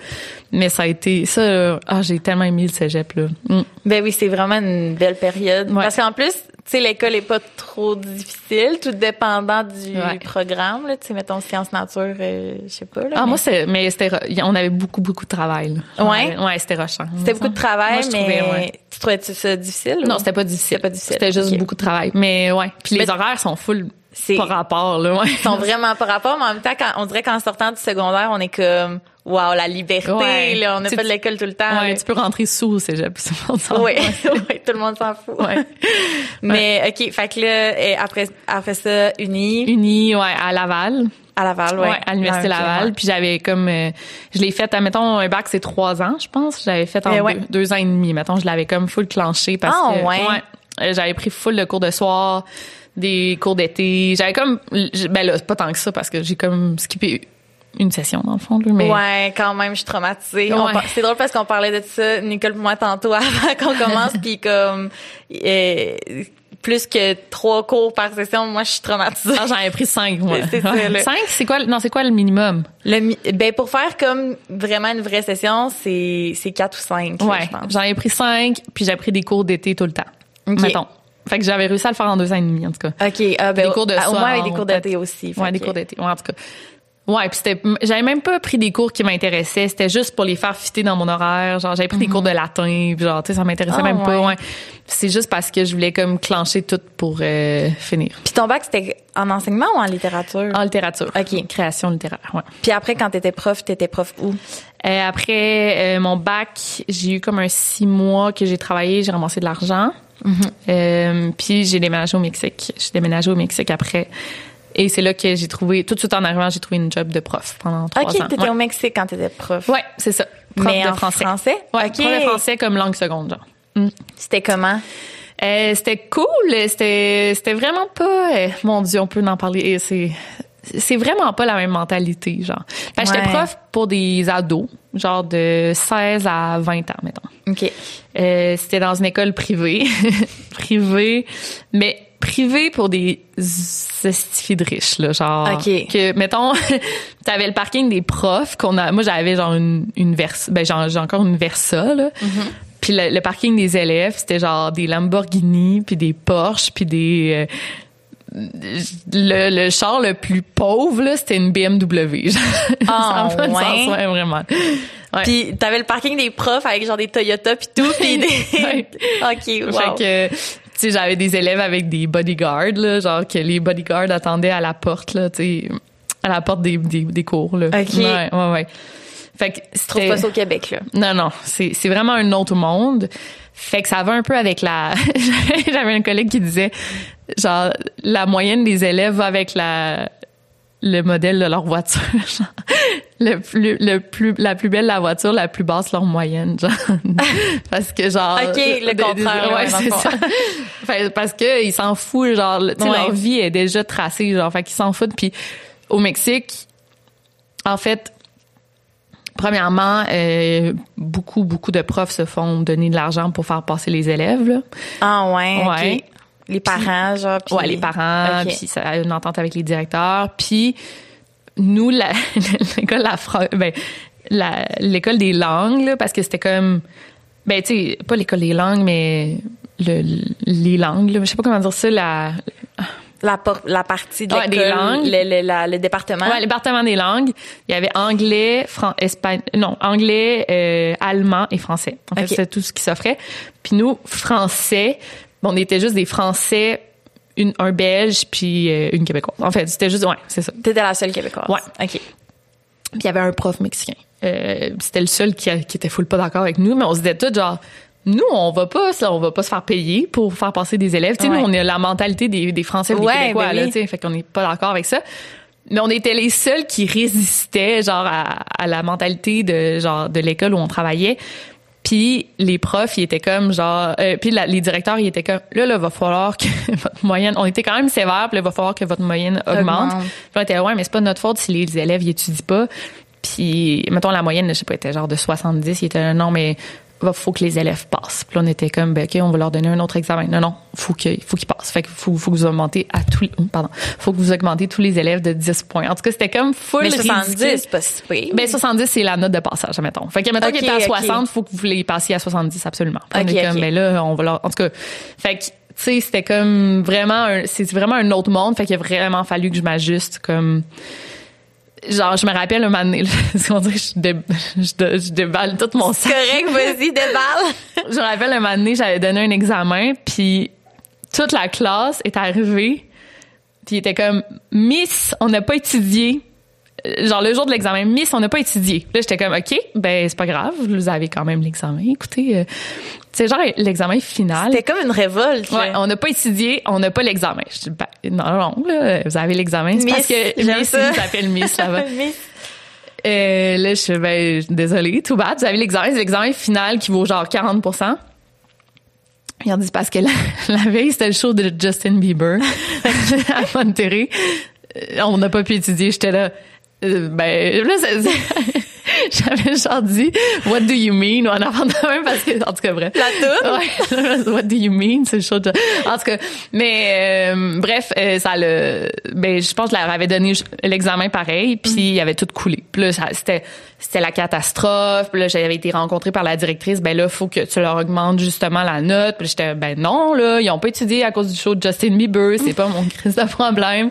B: Mais ça a été, ça, ah, j'ai tellement aimé le cégep, là. Mm.
A: Ben oui, c'est vraiment une belle période.
B: Ouais.
A: Parce qu'en plus, tu sais, l'école est pas trop difficile, tout dépendant du
B: Ouais.
A: programme. Là, tu sais, mettons sciences nature, euh, je sais pas. Là,
B: Ah,
A: mais
B: moi, c'est, mais c'était, on avait beaucoup, beaucoup de travail, là.
A: Ouais?
B: ouais, c'était rochant.
A: c'était beaucoup de travail,
B: Moi,
A: mais
B: trouvais, ouais.
A: tu trouvais ça difficile?
B: Non,
A: ou?
B: c'était pas difficile.
A: C'était pas difficile.
B: C'était juste beaucoup de travail. Mais ouais. Puis les horaires sont full
A: C'est-
B: par rapport, là, ouais.
A: Ils sont vraiment par rapport, mais en même temps, quand, on dirait qu'en sortant du secondaire, on est comme, wow, la liberté,
B: Ouais.
A: là, on n'a pas de l'école tout le temps.
B: Ouais, tu peux rentrer sous au cégep. tout le monde s'en fout.
A: oui, tout le monde s'en fout.
B: Ouais.
A: Mais OK, fait que là, après, après ça, Uni,
B: Uni, ouais, à Laval.
A: à Laval, ouais.
B: Ouais, à l'université
A: Ah, ok,
B: Laval.
A: ouais.
B: Puis j'avais comme, euh, je l'ai fait, admettons, un bac, c'est trois ans, je pense. J'avais fait en
A: Eh ouais.
B: deux, deux ans et demi. Mettons, je l'avais comme full clenché parce
A: Ah,
B: que,
A: ouais.
B: euh, j'avais pris full de cours de soir, des cours d'été. J'avais comme, ben là, pas tant que ça parce que j'ai comme skippé une session dans le fond, là, mais.
A: Ouais, quand même, je suis traumatisée.
B: Ouais.
A: C'est drôle parce qu'on parlait de ça, Nicole et moi, tantôt avant qu'on commence, puis comme euh, plus que trois cours par session, moi, je suis traumatisée.
B: Ah, j'en ai pris cinq, moi.
A: C'est ça, là.
B: Cinq, c'est quoi, non, c'est quoi le minimum?
A: Le, mi- ben pour faire comme vraiment une vraie session, c'est c'est quatre ou cinq,
B: Ouais. J'en ai pris cinq, puis j'ai pris des cours d'été tout le temps. Mettons. Fait que j'avais réussi à le faire en deux ans et demi, en tout cas.
A: OK. Ah, ben,
B: des cours de
A: ah, Au
B: soir,
A: moins avec des cours d'été aussi.
B: Ouais, des cours d'été. Ouais, en tout cas. Ouais, puis c'était j'avais même pas pris des cours qui m'intéressaient, c'était juste pour les faire fitter dans mon horaire, genre j'avais pris des cours de latin, puis genre tu sais ça m'intéressait
A: Mhm. Ah,
B: même pas,
A: ouais.
B: C'est juste parce que je voulais comme clencher tout pour euh, finir.
A: Puis ton bac, c'était en enseignement ou en littérature?
B: En littérature.
A: OK.
B: Création littéraire, ouais.
A: Puis après, quand t'étais prof, t'étais prof où?
B: Euh, après euh, mon bac, j'ai eu comme un six mois que j'ai travaillé, j'ai ramassé de l'argent. Euh, puis j'ai déménagé au Mexique. J'ai déménagé au Mexique après. Et c'est là que j'ai trouvé, tout de suite en arrivant, j'ai trouvé une job de prof pendant trois
A: OK,
B: ans.
A: t'étais
B: Ouais.
A: au Mexique quand t'étais prof.
B: Ouais, c'est ça. Prof
A: Mais
B: de
A: en
B: français.
A: français?
B: Ouais,
A: OK.
B: prof de français comme langue seconde, genre.
A: C'était comment?
B: Euh, c'était cool, c'était c'était vraiment pas euh, mon dieu, on peut en parler, c'est c'est vraiment pas la même mentalité, genre. Ben, j'étais prof pour des ados, genre de 16 à 20 ans, mettons.
A: OK.
B: Euh, c'était dans une école privée, privée, mais privée pour des estifiés de riches là, genre que mettons t'avais le parking des profs qu'on a moi j'avais genre une une Versa ben j'ai encore une Versa là. Puis le, le parking des élèves, c'était genre des Lamborghini, puis des Porsche, puis des euh, le, le char le plus pauvre là, c'était une BMW.
A: Ah,
B: Ça a pas de
A: ouais?
B: sens, ouais, vraiment. Ouais.
A: Puis t'avais le parking des profs avec genre des Toyota puis tout, puis des... OK, wow.
B: Fait que, sais, j'avais des élèves avec des bodyguards, là, genre que les bodyguards attendaient à la porte, là, tu sais, à la porte des, des, des cours, là.
A: Ok.
B: Ouais, ouais, ouais. Fait que c'était...
A: pas ça au Québec, là.
B: Non, non, c'est, c'est vraiment un autre monde. Fait que ça va un peu avec la... j'avais un collègue qui disait, genre, la moyenne des élèves va avec la le modèle de leur voiture. le plus, le plus, la plus belle la voiture, la plus basse leur moyenne, genre. Parce que genre.
A: Ok, le contraire,
B: ouais,
A: ouais,
B: c'est ça. Parce que ils s'en foutent, genre, tu sais,
A: Ouais.
B: leur vie est déjà tracée, genre, fait qu'ils s'en foutent. Puis au Mexique, en fait, premièrement, euh, beaucoup, beaucoup de profs se font donner de l'argent pour faire passer les élèves, là.
A: Ah ouais,
B: Ouais.
A: OK. Les parents, genre.
B: Ouais, les parents, puis ça a une entente avec les directeurs, puis nous l'école la ben la l'école des langues là, parce que c'était comme ben tu sais pas l'école des langues mais le, les langues je sais pas comment dire ça la
A: La, por- la partie de
B: Ouais, des langues.
A: le, le- la- le département.
B: ouais, le département des langues, il y avait anglais, fran espagnol, non, anglais, euh, allemand et français. En fait, c'était tout ce qui s'offrait. Puis nous français, bon, on était juste des français une, un belge puis euh, une québécoise. En fait, c'était juste ouais, c'est ça.
A: T'étais la seule québécoise.
B: Ouais.
A: OK.
B: Puis il y avait un prof mexicain. Euh, c'était le seul qui, qui était full pas d'accord avec nous, mais on se disait tout genre nous on va pas ça, on va pas se faire payer pour faire passer des élèves. Tu sais
A: Ouais.
B: nous on a la mentalité des, des Français ou des
A: Ouais,
B: Québécois
A: ben
B: là,
A: oui.
B: tu sais, fait qu'on n'est pas d'accord avec ça. Mais on était les seuls qui résistaient genre à, à la mentalité de genre de l'école où on travaillait. Puis les profs, ils étaient comme genre, euh, puis la- les directeurs, ils étaient comme là, là, va falloir que votre moyenne. On était quand même sévères, puis là, va falloir que votre moyenne augmente. Puis on était ouais, mais c'est pas notre faute si les élèves ils étudient pas. Puis mettons la moyenne, je sais pas, était genre de 70, il était non mais va faut que les élèves passent. Puis là, on était comme ben OK, on va leur donner un autre examen. Non non, faut que faut qu'ils passent. Fait que faut faut que vous augmentez à tous les- pardon, faut que vous augmentez tous les élèves de 10 points. En tout cas, c'était comme full
A: Mais 70,
B: ridicule.
A: c'est pas si pire.
B: Ben 70 c'est la note de passage mettons. Fait que mettons
A: Ok,
B: qu'il était à
A: ok.
B: 60, faut que vous les passiez à 70 absolument. Puis on est comme ben là on va leur en tout cas fait que tu sais c'était comme vraiment un- c'est vraiment un autre monde fait qu'il a vraiment fallu que je m'ajuste comme genre je me rappelle un moment donné qu'on dirait que je, dé- je, dé- je déballe tout mon sac.
A: Correct, vas-y, déballe.
B: Je me rappelle un moment donné, j'avais donné un examen, puis toute la classe est arrivée, puis il était comme Miss, on n'a pas étudié. Euh, Genre le jour de l'examen, Miss, on n'a pas étudié. Là, j'étais comme OK, ben c'est pas grave, vous avez quand même l'examen. Écoutez, euh, c'est genre l'examen final.
A: C'était comme une révolte.
B: Ouais, on n'a pas étudié, on n'a pas l'examen. Je dis, ben, non, non, là, vous avez l'examen. C'est parce que Miss,
A: ça.
B: s'appelle Miss là-bas.
A: Miss.
B: Euh, là, je suis ben, désolée, tout bad. Vous avez l'examen, c'est l'examen final qui vaut genre 40 Ils ont dit parce que la, la veille, c'était le show de Justin Bieber à Monterrey. Euh, On n'a pas pu étudier. J'étais là. Euh, ben, là, j'avais genre dit What do you mean? ou en avant de même parce que, en tout cas, bref.
A: La toune?
B: Ouais. What do you mean? C'est de... En tout cas, mais euh, bref, euh, ça le... Ben, je pense que je leur avais donné l'examen pareil, puis il y avait tout coulé. Puis là, c'était c'était la catastrophe. Puis là, j'avais été rencontrée par la directrice. Ben là, faut que tu leur augmentes justement la note. Puis j'étais, ben non, là, ils ont pas étudié à cause du show de Justin Bieber. C'est pas mon crise de problème.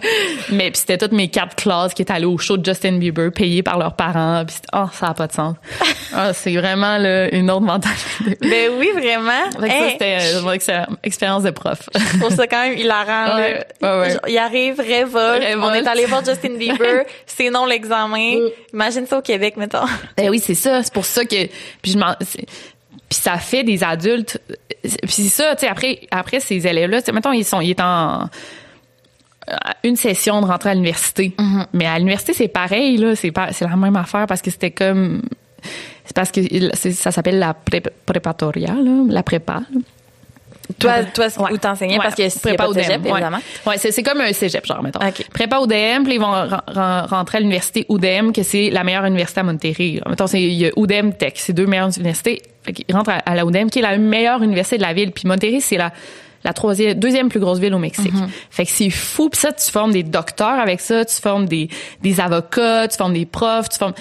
B: Mais puis c'était toutes mes quatre classes qui étaient allées au show de Justin Bieber, payées par leurs parents. Puis oh, ça a pas de sens. Ah, c'est vraiment là, une autre mentalité.
A: Ben oui, vraiment.
B: ça, c'était euh, mon expérience de prof.
A: Pour ça quand même hilarant. Ouais, ouais, Il arrive, révolte. On est allé voir Justin Bieber. c'est non l'examen. Imagine ça au Québec,
B: Ben oui, c'est ça. C'est pour ça que puis je m'en puis ça fait des adultes. Puis c'est ça, tu sais après après ces élèves-là, mettons ils sont ils est en une session de rentrer à l'université. Mm-hmm. Mais à l'université, c'est pareil, là. C'est pas, c'est la même affaire parce que c'était comme, c'est parce que ça s'appelle la préparatoria, là, la prépa.
A: Toi, toi, ouais. où t'enseignais parce que c'est pas au cégep, évidemment.
B: Ouais, c'est, c'est comme un cégep, genre, mettons. Okay. Prépa UDM, puis ils vont rentrer à l'université UDM, que c'est la meilleure université à Monterrey. Mettons, c'est, il y a UDM Tech, c'est deux meilleures universités. Fait qu'ils rentrent à, la UDM, qui est la meilleure université de la ville. Puis Monterrey, c'est la, la troisième, deuxième plus grosse ville au Mexique. Mm-hmm. Fait que c'est fou. Puis ça, tu formes des docteurs avec ça, tu formes des, des avocats, tu formes des profs, tu formes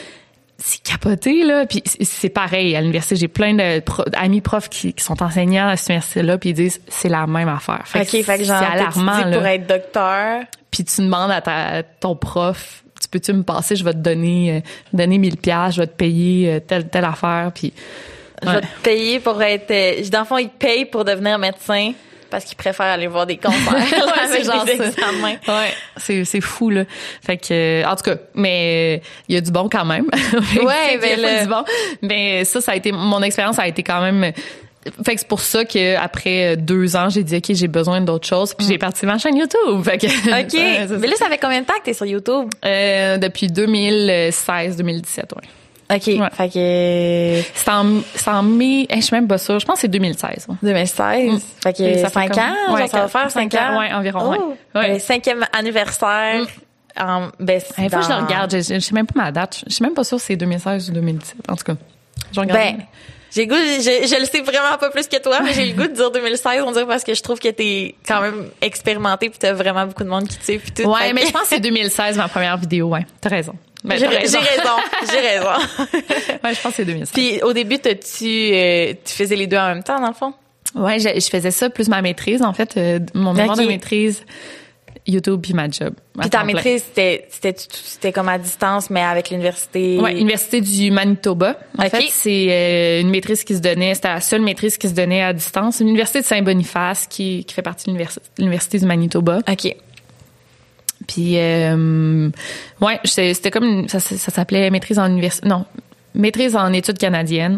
B: c'est capoté là. Puis c'est pareil à l'université j'ai plein d'amis profs qui, sont enseignants à cette université là puis ils disent c'est la même affaire.
A: Fait ok fait que genre alarmant, tu pour être docteur?
B: Puis tu demandes à ta, ton prof tu peux-tu me passer je vais te donner euh, donner 1000 pièces je vais te payer euh, telle telle affaire puis
A: je vais te payer pour être euh, dans le fond ils payent pour devenir médecin parce qu'ils préfèrent aller voir des concerts ouais, avec genre des examens.
B: Ouais, c'est c'est fou là. Fait que en tout cas, mais il y a du bon quand même.
A: ouais, ben
B: le... du bon. Mais ça ça a été mon expérience a été quand même fait que c'est pour ça que après deux ans, j'ai dit OK, j'ai besoin d'autres choses, puis j'ai mm. parti ma chaîne YouTube. Fait que,
A: OK. mais là, ça fait combien de temps que t'es sur YouTube?
B: Euh, Depuis 2016, 2017, ouais.
A: OK. Fait que.
B: C'est en, en mai. je suis même pas sûre. Je pense que c'est 2016.
A: 2016. Mm. Fait que ça fait 5 ans. Ouais, ça va faire 5 ans?
B: Ouais, environ. Oh. Ouais.
A: Euh, cinquième anniversaire. Mm. En, ben,
B: il faut que je le regarde. Je, je, sais même pas ma date. Je suis même pas sûre si c'est 2016 ou 2017. En tout cas. Je regarde. Ben,
A: j'ai goût, je, je, le sais vraiment pas plus que toi, mais j'ai le goût de dire 2016, on dirait parce que je trouve que t'es quand même expérimenté puis t'as vraiment beaucoup de monde qui te suit puis tout.
B: Ouais, mais je pense que c'est 2016 ma première vidéo, ouais. T'as raison.
A: Ben, j'ai raison. J'ai raison.
B: ouais, je pense que c'est 2016.
A: Puis au début, tu euh, tu faisais les deux en même temps, dans le fond?
B: Ouais, je, je faisais ça plus ma maîtrise, en fait, euh, mon mémoire de maîtrise. YouTube puis ma job.
A: Puis ta maîtrise, c'était, c'était, c'était comme à distance, mais avec l'université?
B: Ouais, l'université du Manitoba. En fait, c'est euh, une maîtrise qui se donnait, c'était la seule maîtrise qui se donnait à distance. L'université de Saint-Boniface qui, qui fait partie de l'université du Manitoba.
A: OK.
B: Puis, euh, ouais, c'était comme, ça, ça s'appelait maîtrise en université, non, maîtrise en études canadiennes.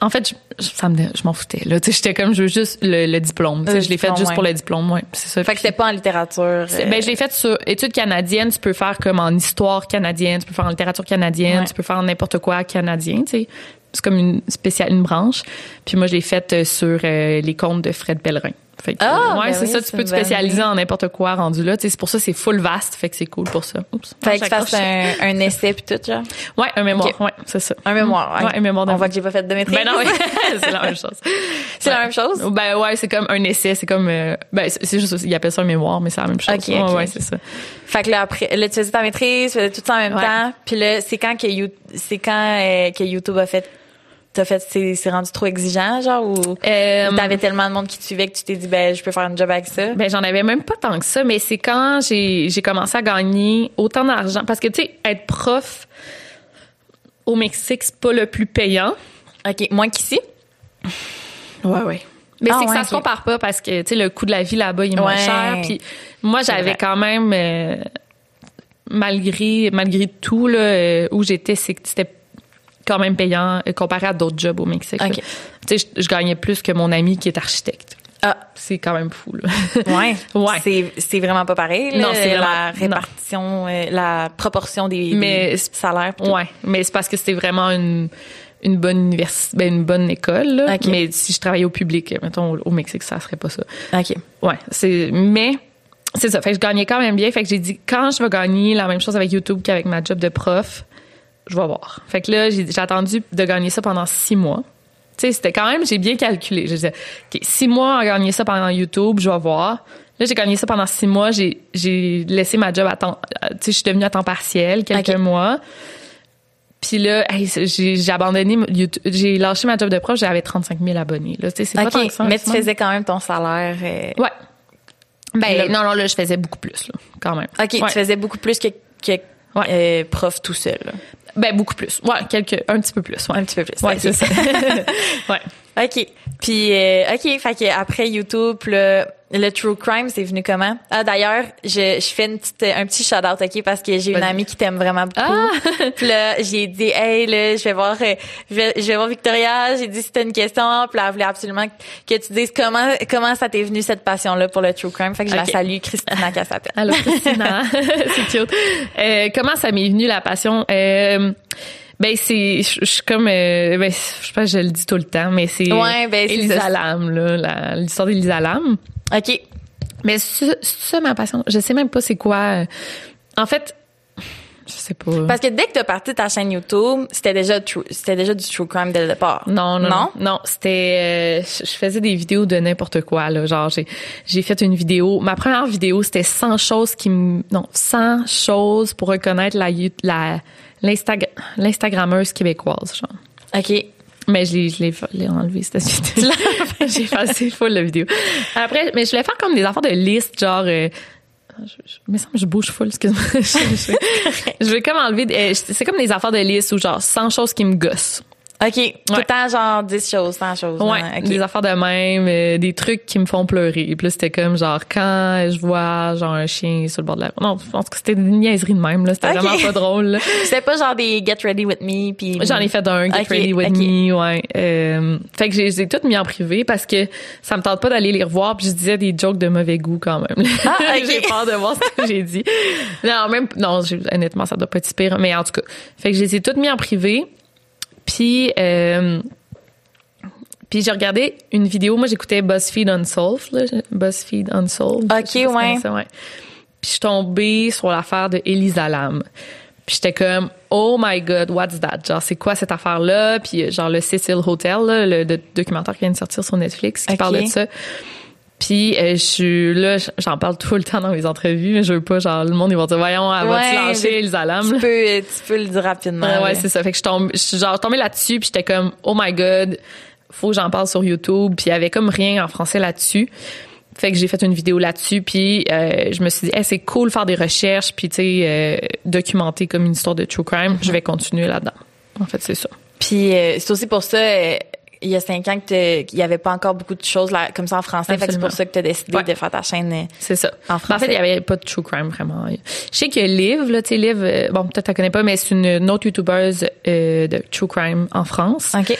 B: En fait, je, ça me, je m'en foutais. Là, j'étais comme, je veux juste le, diplôme. je l'ai fait juste pour le diplôme, ouais. C'est ça.
A: Fait que c'était pas en littérature. Euh...
B: Ben, je l'ai fait sur études canadiennes. Tu peux faire comme en histoire canadienne, tu peux faire en littérature canadienne, tu peux faire n'importe quoi canadien, tu sais. C'est comme une spéciale, une branche. Puis moi, je l'ai faite euh, sur euh, les contes de Fred Pellerin. Fait que,
A: ah,
B: ouais,
A: ben
B: c'est ça, tu peux te spécialiser en n'importe quoi rendu là. C'est pour ça c'est full vaste, fait que c'est cool pour ça.
A: Oups. Fait que tu fasses un, un, essai puis tout, genre?
B: Ouais, un mémoire, ouais, c'est ça.
A: Un mémoire,
B: ouais. un mémoire
A: On voit que j'ai pas fait de maîtrise.
B: Ben non, c'est la même chose.
A: C'est la même chose?
B: Ben ouais, c'est comme un essai, c'est comme, euh, ben c'est juste, ils appellent ça un mémoire, mais c'est la même chose.
A: Okay,
B: ouais, ouais c'est ça.
A: Fait que là, après, là, tu faisais ta maîtrise, tu faisais tout ça en même temps, puis là, c'est quand que, c'est quand euh, que YouTube a fait t'as fait c'est rendu trop exigeant genre ou euh, t'avais tellement de monde qui te suivait que tu t'es dit ben je peux faire un job avec ça?
B: Ben j'en avais même pas tant que ça mais c'est quand j'ai j'ai commencé à gagner autant d'argent. Parce que tu sais être prof au Mexique c'est pas le plus payant.
A: Ok moins qu'ici?
B: Ouais ouais. Mais ah c'est que ça se compare pas parce que tu sais le coût de la vie là-bas il est moins cher. Puis moi j'avais quand même euh, malgré malgré tout là euh, où j'étais c'était quand même payant comparé à d'autres jobs au Mexique. Tu sais, je, gagnais plus que mon ami qui est architecte.
A: Ah,
B: c'est quand même fou. Là.
A: ouais. ouais. C'est c'est vraiment pas pareil. Là, non, c'est la répartition, euh, la proportion des, mais, salaires.
B: Ouais, mais c'est parce que c'était vraiment une une bonne université, ben une bonne école. Là. Mais si je travaillais au public, mettons au Mexique, ça serait pas ça.
A: Ok.
B: Ouais, c'est mais c'est ça. Fait que je gagnais quand même bien. Fait que j'ai dit quand je vais gagner la même chose avec YouTube qu'avec ma job de prof, je vais voir. Fait que là, j'ai attendu de gagner ça pendant six mois. Tu sais, c'était quand même, j'ai bien calculé. Je disais, OK, six mois à gagner ça pendant YouTube, je vais voir. Là, j'ai gagné ça pendant six mois. J'ai, j'ai laissé ma job à temps, tu sais, je suis devenue à temps partiel quelques mois. Puis là, j'ai abandonné YouTube. J'ai lâché ma job de prof, j'avais 35 000 abonnés. Là, c'est pas tant que ça,
A: mais tu faisais quand même ton salaire. Euh,
B: ouais. Ben, non, non, là, je faisais beaucoup plus, là, quand même.
A: OK, tu faisais beaucoup plus que, que euh, prof tout seul.
B: Ben, beaucoup plus. Ouais, quelques, un petit peu plus. Ouais.
A: Un petit peu plus.
B: Ouais, c'est ça.
A: ouais. OK. Puis, euh, OK, fait que après YouTube, là, le true crime, c'est venu comment? Ah, d'ailleurs, je, je fais une petite, un petit shout-out, OK, parce que j'ai une amie qui t'aime vraiment beaucoup. Ah! puis là, j'ai dit, hey, là, je vais voir, euh, je vais, je vais voir Victoria. J'ai dit, c'était une question. Puis elle voulait absolument que tu dises comment, comment ça t'est venu cette passion-là pour le true crime. Fait que je la salue, Christina Cassapelle.
B: Allô, Christina. c'est cute. Euh, comment ça m'est venu la passion? Euh, ben c'est je, suis comme euh, ben, je sais pas je le dis tout le temps mais c'est
A: ouais, ben,
B: Elisa Lam là l'histoire d'Elisa Lam.
A: OK.
B: Mais c'est ça ma passion. Je sais même pas c'est quoi. En fait, je sais pas.
A: Parce que dès que tu as parti ta chaîne YouTube, c'était déjà c'était déjà du true crime dès le départ.
B: Non, non, non. Non, c'était euh, je faisais des vidéos de n'importe quoi là, genre j'ai j'ai fait une vidéo, ma première vidéo, c'était 100 choses qui me non, 100 choses pour reconnaître la la l'Instagrammeuse québécoise, genre.
A: OK.
B: Mais je l'ai, je l'ai, enlevé, cette vidéo. J'ai effacé full la vidéo. Après, mais je voulais faire comme des affaires de liste, genre, euh, je, je, je bouge full, excuse-moi. je, vais comme enlever, euh, c'est comme des affaires de liste ou genre 100 choses qui me gossent.
A: OK. Tout le temps, genre 10 choses, 100 choses.
B: Ouais. Des affaires de même, euh, des trucs qui me font pleurer. Puis là, c'était comme genre quand je vois genre un chien sur le bord de la Non, je pense que c'était une niaiserie de même. là C'était vraiment pas drôle.
A: C'était pas genre des Get Ready With Me. Puis...
B: J'en ai fait un Get Ready With Me, ouais. Euh, fait que j'ai toutes mis en privé parce que ça me tente pas d'aller les revoir. Puis je disais des jokes de mauvais goût quand même. Ah, j'ai peur de voir ce que j'ai dit. Non, même... Non, honnêtement, ça doit pas être pire. Mais en tout cas, fait que je les ai toutes mis en privé. Puis, euh, puis j'ai regardé une vidéo. Moi, j'écoutais BuzzFeed Unsolved. Là, BuzzFeed Unsolved.
A: OK, ouais.
B: ouais. Puis je suis tombée sur l'affaire de Elisa Lam. Puis j'étais comme, oh my god, what's that? Genre, c'est quoi cette affaire-là? Puis genre le Cecil Hotel, là, le, documentaire qui vient de sortir sur Netflix, qui parle de ça. Puis euh, je suis là, j'en parle tout le temps dans mes entrevues, mais je veux pas genre le monde ils vont dire voyons, elle va-tu lâcher Elisa Lam?
A: Tu peux tu peux le dire rapidement.
B: Ouais, ouais c'est ça. Fait que je tombe je suis genre tombée là-dessus puis j'étais comme oh my god, faut que j'en parle sur YouTube, puis il y avait comme rien en français là-dessus. Fait que j'ai fait une vidéo là-dessus, puis euh, je me suis dit, hey, c'est cool faire des recherches, puis tu sais, euh, documenter comme une histoire de true crime. Je vais continuer là-dedans. En fait, c'est ça.
A: Puis c'est aussi pour ça, il y a cinq ans qu'il n'y avait pas encore beaucoup de choses là, comme ça en français. c'est pour ça que tu as décidé de faire ta chaîne euh,
B: C'est ça. En français. En fait, il n'y avait pas de true crime vraiment. Je sais que Liv, là, tu sais, Liv, euh, bon, peut-être tu connais pas, mais c'est une, autre youtubeuse euh, de true crime en France.
A: OK.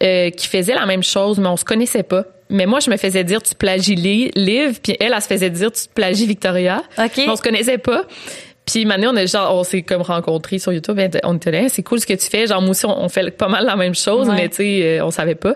B: qui faisait la même chose, mais on se connaissait pas. Mais moi, je me faisais dire tu plagies Liv, puis elle, elle se faisait dire tu plagies Victoria.
A: OK.
B: Mais on se connaissait pas. Puis maintenant, on est genre, on s'est comme rencontrés sur YouTube. On était là, c'est cool ce que tu fais. Genre, moi aussi, on, fait pas mal la même chose, mais tu sais, euh, on savait pas.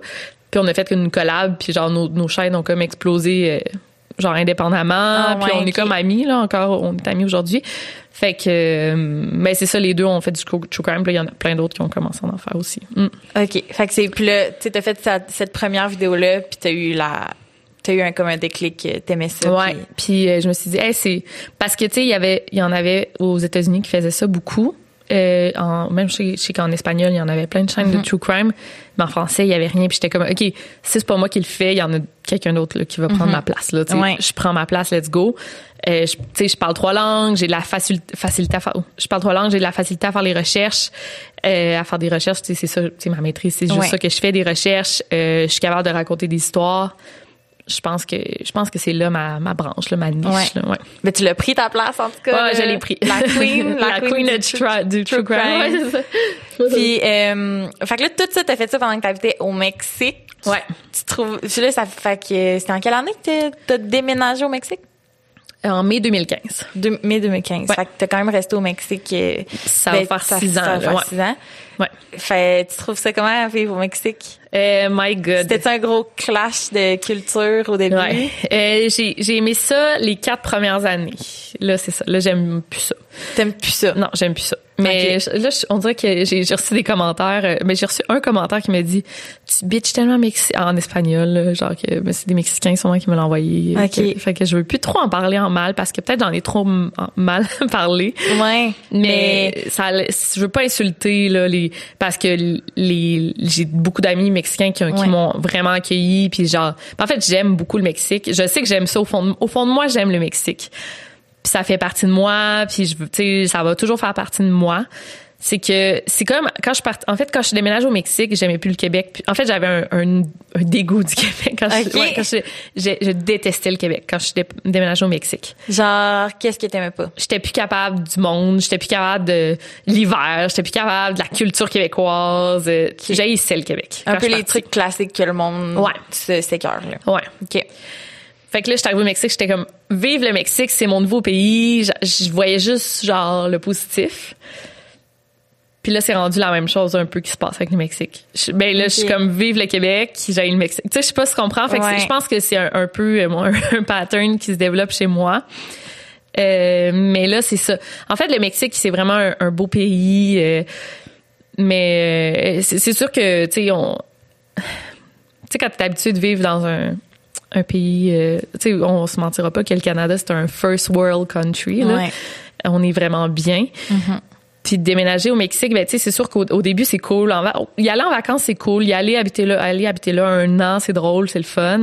B: Puis on a fait une collab, puis genre, nos, nos chaînes ont comme explosé, euh, genre, indépendamment. Ah, puis on est comme amis, là, encore. On est amis aujourd'hui. Fait que, euh, mais c'est ça, les deux ont fait du true crime. Puis il y en a plein d'autres qui ont commencé à en faire aussi. Mm.
A: OK. Fait que c'est, puis là, tu t'as fait cette première vidéo-là, puis t'as eu la t'as eu un comme un déclic, euh, t'aimais ça.
B: Ouais. Puis, euh, je me suis dit, hey, c'est parce que tu sais, il y avait, il y en avait aux États-Unis qui faisaient ça beaucoup. Euh, en, même je sais qu'en espagnol, il y en avait plein de chaînes de mm-hmm. true crime, mais en français, il y avait rien. Puis j'étais comme, ok, si c'est pas moi qui le fais, il y en a quelqu'un d'autre qui va prendre mm-hmm. ma place. Là, ouais. Je prends ma place, let's go. Euh, je, je parle trois langues, j'ai de la facilité, facilité à faire. Je parle trois langues, j'ai de la facilité à faire les recherches, euh, à faire des recherches. C'est ça, c'est ma maîtrise, c'est juste ça que je fais des recherches. Euh, je suis capable de raconter des histoires je pense que je pense que c'est là ma, ma branche là, ma niche ouais.
A: Mais tu l'as pris ta place en tout cas.
B: Ouais, je l'ai pris.
A: La queen,
B: la, queen, du, true, crime.
A: Puis euh, fait que là tout ça t'as fait ça pendant que t'habitais au Mexique.
B: Ouais.
A: Tu trouves là ça fait que c'était en quelle année que t'as déménagé au Mexique?
B: En mai 2015.
A: De, mai 2015. Fait que t'as quand même resté au Mexique. Euh,
B: ça va ben, faire six ans. Ça va faire
A: six ans. Ouais. Fait, tu trouves ça comment vivre au Mexique?
B: Euh, my God.
A: C'était un gros clash de culture au début? Ouais.
B: Euh, j'ai, j'ai aimé ça les quatre premières années. Là, c'est ça. Là, j'aime plus ça.
A: T'aimes plus ça?
B: Non, j'aime plus ça. Mais là, on dirait que j'ai reçu des commentaires. Euh, mais j'ai reçu un commentaire qui m'a dit Tu bitches tellement en espagnol, genre que ben, c'est des Mexicains sûrement qui me l'ont envoyé.
A: OK.
B: fait que je veux plus trop en parler en mal parce que peut-être j'en ai trop mal parlé.
A: Ouais.
B: Mais, ça, je veux pas insulter là les parce que les j'ai beaucoup d'amis mexicains qui, qui m'ont vraiment accueilli puis genre. En fait, j'aime beaucoup le Mexique. Je sais que j'aime ça au fond. De, au fond de moi, j'aime le Mexique puis ça fait partie de moi, puis je tu sais ça va toujours faire partie de moi. C'est que c'est comme quand je part en fait quand je suis déménagée au Mexique, j'aimais plus le Québec. en fait, j'avais un, un, dégoût du Québec quand, je, quand je, je, détestais le Québec quand je déménagée au Mexique.
A: Genre qu'est-ce que t'aimais pas?
B: J'étais plus capable du monde, j'étais plus capable de l'hiver, j'étais plus capable de la culture québécoise. Euh, okay. J'haïssais le Québec.
A: Un peu les trucs classiques que le monde
B: ouais.
A: s'écœure.
B: Ouais.
A: OK.
B: Fait que là, j'étais arrivée au Mexique, j'étais comme, vive le Mexique, c'est mon nouveau pays. Je, voyais juste, genre, le positif. Puis là, c'est rendu la même chose un peu qui se passe avec le Mexique. ben là, je suis comme, vive le Québec, j'ai le Mexique. Tu sais, je sais pas si tu comprends. Fait que je pense que c'est un, peu euh, un, pattern qui se développe chez moi. Euh, mais là, c'est ça. En fait, le Mexique, c'est vraiment un, beau pays. Euh, mais c'est sûr que, tu sais, on... Tu sais, quand t'es habitué de vivre dans un un pays, euh, tu sais, on se mentira pas que le Canada, c'est un first world country. Là. On est vraiment bien.
A: Mm-hmm.
B: Puis déménager au Mexique, ben, tu sais, c'est sûr qu'au début, c'est cool. En y aller en vacances, c'est cool. Y aller habiter là, aller habiter là un an, c'est drôle, c'est le fun.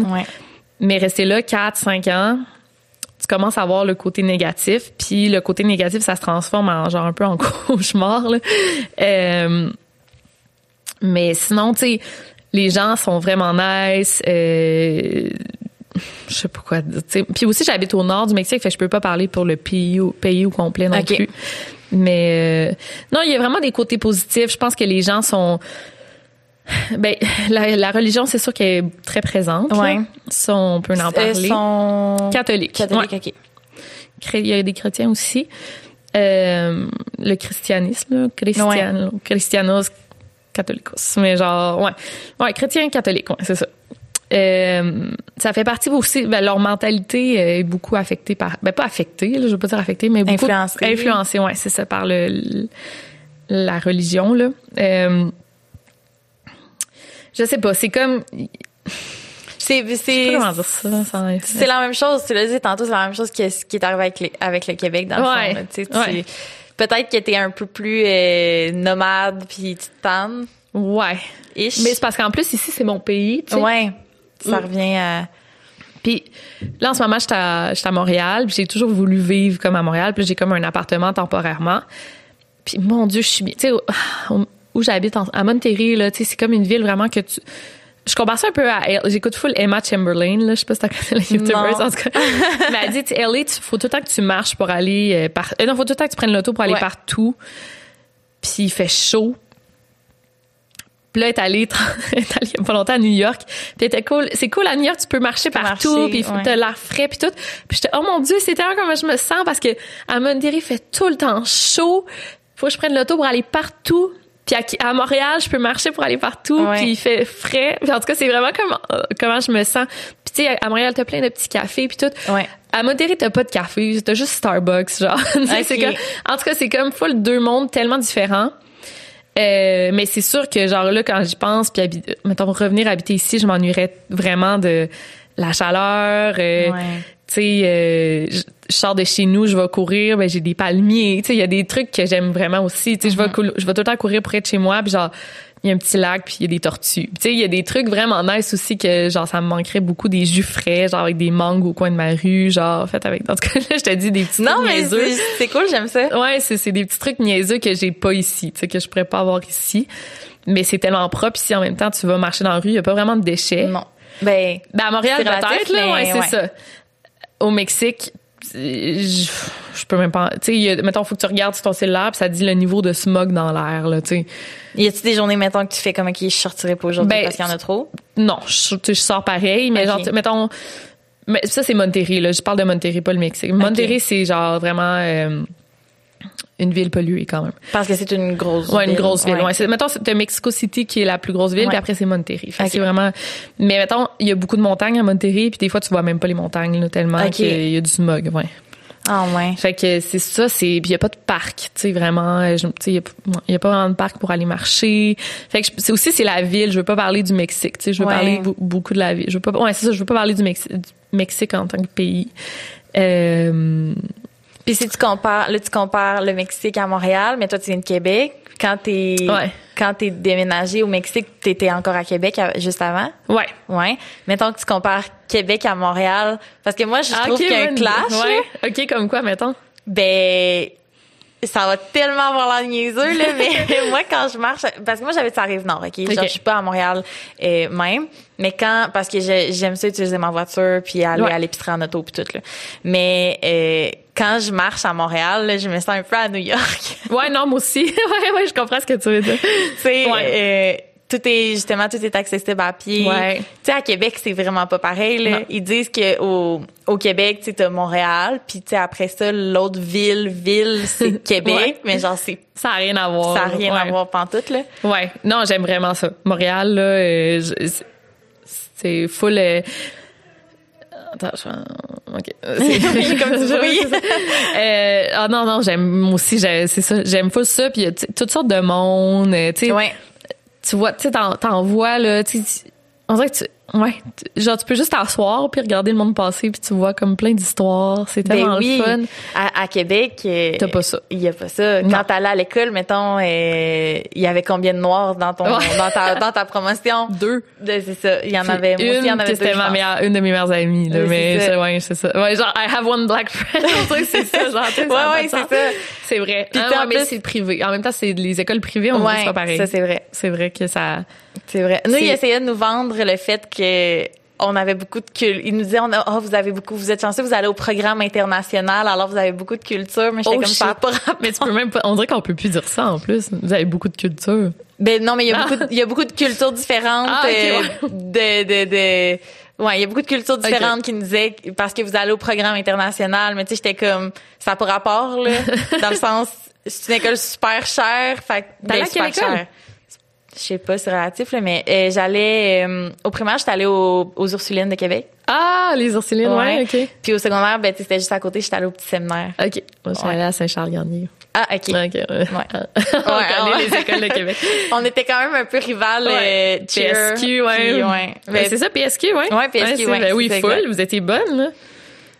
B: Mais rester là 4, 5 ans, tu commences à voir le côté négatif. Puis le côté négatif, ça se transforme en genre un peu en cauchemar. Là. Euh, mais sinon, tu sais, les gens sont vraiment nice. Euh, je sais pas quoi dire. Puis aussi, j'habite au nord du Mexique, fait que je peux pas parler pour le pays pays au complet non plus. Mais euh, non, il y a vraiment des côtés positifs. Je pense que les gens sont ben la, religion, c'est sûr qu'elle est très présente.
A: Ouais.
B: Ça, on peut en parler.
A: Sont...
B: Catholiques.
A: Catholiques, ok.
B: Il y a des chrétiens aussi. Euh, le christianisme, christian, christianos catholicos. Mais genre, ouais. Ouais, chrétien catholique, ouais, c'est ça. Euh, ça fait partie aussi, ben, leur mentalité est beaucoup affectée par, ben pas affectée, je veux pas dire affectée, mais beaucoup
A: influencée.
B: Influencée, ouais, c'est ça, par le, la religion là. Euh, je sais pas, c'est comme
A: c'est c'est c'est la même chose tu l'as dit tantôt c'est la même chose qui est, qui est arrivé avec, avec le Québec dans le
B: ouais,
A: fond tu sais peut-être que t'es un peu plus euh, nomade puis tu te tannes.
B: Ouais. Mais c'est parce qu'en plus ici c'est mon pays. Tu sais.
A: Ouais. Ça mm. revient à.
B: Puis là en ce moment j'étais à, à Montréal, j'ai toujours voulu vivre comme à Montréal, puis j'ai comme un appartement temporairement. Puis mon Dieu, je suis bien. Tu sais où, j'habite à Monterrey là, tu sais c'est comme une ville vraiment que tu je compare ça un peu à j'écoute full Emma Chamberlain là, je sais pas si t'as connais la YouTuber en tout cas. mais elle dit LA, il faut tout le temps que tu marches pour aller euh, par euh, non, faut tout le temps que tu prennes l'auto pour aller partout. Puis il fait chaud. Puis là, elle est allée, elle est allée pas longtemps à New York. Puis était cool. C'est cool à New York, tu peux marcher partout, puis tu as l'air frais puis tout. Puis j'étais oh mon dieu, c'est tellement comme je me sens parce que à il fait tout le temps chaud. Faut que je prenne l'auto pour aller partout. Puis à, Montréal, je peux marcher pour aller partout, puis il fait frais. Puis en tout cas, c'est vraiment comme euh, comment je me sens. Puis tu sais, à Montréal, t'as plein de petits cafés puis tout.
A: Ouais.
B: À Monterrey, t'as pas de café, t'as juste Starbucks, genre. c'est comme, en tout cas, c'est comme full deux mondes tellement différents. Euh, mais c'est sûr que genre là, quand j'y pense, puis mettons revenir habiter ici, je m'ennuierais vraiment de la chaleur. Euh, tu sais, euh, je, sors de chez nous, je vais courir, ben j'ai des palmiers. Tu sais, il y a des trucs que j'aime vraiment aussi. Tu sais, je vais mm-hmm. je vais tout le temps courir près de chez moi, puis genre il y a un petit lac puis il y a des tortues. Tu sais, il y a des trucs vraiment nice aussi que genre ça me manquerait beaucoup des jus frais, genre avec des mangues au coin de ma rue, genre fait avec en tout cas là je te dis des petits
A: non,
B: trucs
A: niaiseux. c'est cool, j'aime ça.
B: Ouais, c'est c'est des petits trucs niaiseux que j'ai pas ici, tu sais que je pourrais pas avoir ici. Mais c'est tellement propre ici en même temps, tu vas marcher dans la rue, il y a pas vraiment de déchets.
A: Non. Ben,
B: ben à Montréal peut-être là, ouais, c'est ça au Mexique, je, je, peux même pas tu sais mettons faut que tu regardes sur ton cellulaire puis ça dit le niveau de smog dans l'air là tu sais.
A: Y a-tu des journées mettons que tu fais comme ok je sortirais pas aujourd'hui ben, parce qu'il y en a trop?
B: non je, je sors pareil mais genre mettons mais ça c'est Monterrey là. Je parle de Monterrey pas le Mexique. Monterrey c'est genre vraiment euh, une ville polluée quand même.
A: Parce que c'est une grosse
B: ouais,
A: ville.
B: une grosse ville. Ouais. Mettons, c'est Mexico City qui est la plus grosse ville, puis après c'est Monterrey. Fait c'est vraiment. Mais mettons, il y a beaucoup de montagnes à Monterrey, puis des fois tu vois même pas les montagnes là, tellement qu'il y a du smog. Ouais.
A: Ah ouais.
B: Fait que c'est ça, c'est puis il y a pas de parc, tu sais vraiment, tu sais il y, a- y a pas vraiment de parc pour aller marcher. Fait que c'est aussi c'est la ville, je veux pas parler du Mexique, tu sais, je veux
A: Ouais.
B: parler beaucoup de la ville. Je veux pas ouais, c'est ça, je veux pas parler du Mexique, du Mexique en tant que pays. Euh,
A: Puis si tu compares, là, tu compares le Mexique à Montréal, mais toi, tu viens de Québec. Quand t'es,
B: Ouais.
A: quand t'es déménagé au Mexique, t'étais encore à Québec juste avant?
B: ouais.
A: Ouais. Mettons que tu compares Québec à Montréal. Parce que moi, je
B: Ah,
A: trouve
B: ok,
A: qu'il y a un clash.
B: Ouais. OK, comme quoi mettons?
A: Ben, ça va tellement avoir l'air niaiseux, là, mais moi, quand je marche, parce que moi, j'habite sur la Rive-Nord, OK? Genre, je suis pas à Montréal euh, même, mais quand, parce que j'ai- j'aime ça utiliser ma voiture puis aller
B: Ouais.
A: à l'épicerie en auto puis tout, là. Mais euh, quand je marche à Montréal, là, je me sens un peu à New York.
B: Ouais, non, moi aussi. ouais, ouais, je comprends ce que tu veux dire.
A: tu sais,
B: Ouais.
A: euh, tout est justement tout est accessible à pied.
B: Ouais.
A: Tu sais à Québec c'est vraiment pas pareil là. Ils disent que au, au Québec tu sais Montréal puis tu sais après ça l'autre ville ville c'est Québec
B: Ouais.
A: mais genre c'est
B: Ça a rien à voir.
A: ça a rien à voir pantoute là.
B: Ouais, non, j'aime vraiment ça. Montréal, là, euh, c'est full. euh, Attends, je... ok.
A: A comme.
B: C'est ça. Euh, ah non non, j'aime aussi, c'est ça. J'aime full ça. Puis il y a tu toutes sortes de monde. euh, Tu sais,
A: Ouais.
B: Tu vois, tu sais, t'en, t'en vois là. Tu on dirait que tu, ouais, genre tu peux juste t'asseoir puis regarder le monde passer puis tu vois comme plein d'histoires. C'est
A: Ben
B: tellement
A: oui,
B: le fun.
A: à, à Québec, euh,
B: T'as pas ça.
A: Il y a pas ça.
B: Non.
A: Quand t'allais à l'école, mettons, euh, il y avait combien de noirs dans ton
B: Ouais.
A: dans ta dans ta promotion?
B: Deux.
A: De- C'est ça. Il y en
B: Puis
A: avait. Moi aussi, il y en
B: une
A: avait deux,
B: ma meilleure, une de mes meilleures amies, là,
A: Oui,
B: mais
A: c'est
B: ouais, c'est ça. Ouais, genre, I have one black friend. C'est ça, genre,
A: Ouais, ouais, c'est ça.
B: C'est vrai.
A: Puis
B: Ah, ouais, mais c'est privé. En même temps, c'est les écoles privées, on que c'est pas pareil.
A: Ça, c'est vrai.
B: C'est vrai que ça,
A: C'est vrai. Nous, ils essayaient de nous vendre le fait que on avait beaucoup de culture. Ils nous disaient, on a, oh, vous avez beaucoup, vous êtes chanceux, vous allez au programme international, alors vous avez beaucoup de culture. Mais j'étais
B: Oh,
A: comme ça. pas rapport.
B: mais tu peux même pas, on dirait qu'on peut plus dire ça, en plus. Vous avez beaucoup de culture.
A: Ben non, mais il y a
B: Ah.
A: beaucoup, de, il y a beaucoup de cultures différentes.
B: Ah, ok,
A: euh, de, de, de, ouais, il y a beaucoup de cultures différentes qui nous disaient parce que vous allez au programme international. Mais tu sais, j'étais comme, ça n'a pas rapport, là. dans le sens, c'est une école super chère. Fait ben, super chère. Je sais pas, c'est relatif, là, mais euh, j'allais, euh, au primaire, j'étais allée au- aux Ursulines de Québec.
B: Ah, les Ursulines, ouais, ok.
A: Puis au secondaire, ben, c'était juste à côté, j'étais allée au petit séminaire.
B: Ok. Moi, je suis
A: Ouais.
B: allée à Saint-Charles-Garnier.
A: Ah, OK.
B: Ok, ouais.
A: Ouais.
B: on connaît les écoles de Québec.
A: On était quand même un peu rivales, euh, cheer,
B: PSQ, ouais.
A: ouais.
B: Ben, c'est ça, PSQ, ouais.
A: Ouais, PSQ, ouais,
B: ben oui, full.
A: exact.
B: Vous étiez bonne, là.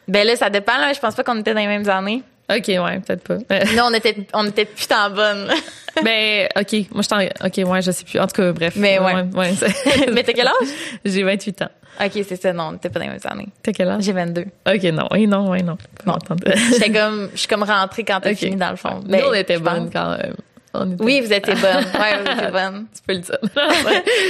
A: Ben là, ça dépend, là. Je pense pas qu'on était dans les mêmes années.
B: Ok, ouais, peut-être pas. Euh,
A: Nous, on était, on était putain bonnes.
B: ben, ok, moi, je t'en, ok, ouais, je sais plus. En tout cas, bref.
A: Mais ouais.
B: ouais,
A: Mais t'as quel âge?
B: J'ai 28 ans.
A: OK, c'est ça. Non, on était pas dans les mêmes années.
B: T'as quel âge?
A: J'ai 22.
B: Ok, non, oui, non, oui, non.
A: Non.
B: Attendre.
A: J'étais comme, je suis comme rentrée quand t'as fini, dans le fond.
B: Nous,
A: Ben,
B: on était
A: je pense.
B: bonnes quand même. Était-
A: Oui, vous étiez bonnes. Ouais, vous étiez bonnes.
B: Tu peux le dire.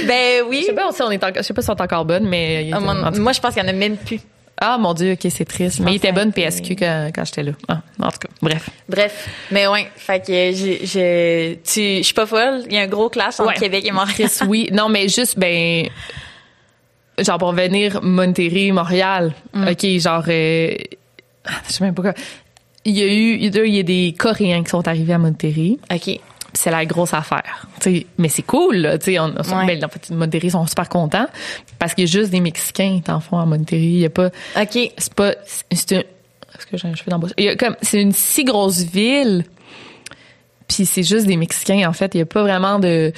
A: Ben oui.
B: Je sais pas si on est encore, je sais pas si on est encore bonnes, mais. il
A: Ah,
B: était-
A: mon- moi, je pense qu'il y en a même plus.
B: Ah, mon Dieu, ok, c'est triste. Mais il était bonne PSQ quand, quand j'étais là. Ah, en tout cas, bref.
A: Bref. Mais ouais. Fait que j'ai, tu, je suis pas folle. Il y a un gros clash entre
B: Ouais.
A: Québec et Montréal.
B: Oui. Non, mais juste, ben, genre pour venir Monterrey, Montréal.
A: Mm.
B: OK, genre, euh, je sais même pas quoi. Il y a eu, il y a- des Coréens qui sont arrivés à Monterrey.
A: OK.
B: C'est la grosse affaire. Mais c'est cool, là. On, on-
A: Ouais.
B: ben, en fait, Monterrey sont super contents parce qu'il y a juste des Mexicains qui en font à Monterrey. Il y a pas,
A: OK.
B: c'est pas, c'est un, est-ce que j'ai un cheveu dans la bouche? Il y a comme, c'est une si grosse ville. Puis c'est juste des Mexicains, en fait. Il y a pas vraiment de,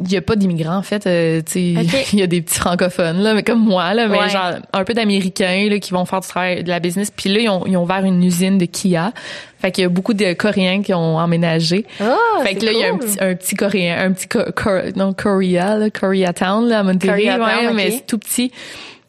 B: il y a pas d'immigrants, en fait. euh, tu il y a des petits francophones, là, mais comme moi, là, mais
A: Ouais.
B: genre, un peu d'Américains, là, qui vont faire du travail, de la business. Puis là, ils ont, ils ont ouvert une usine de Kia. Fait qu'il y a beaucoup de Coréens qui ont emménagé.
A: Ah,
B: fait que là, il y a un petit, un petit Coréen, un petit, Co- Co- non, Korea, là, Koreatown, là, à Monterrey. Ouais, mais c'est tout petit.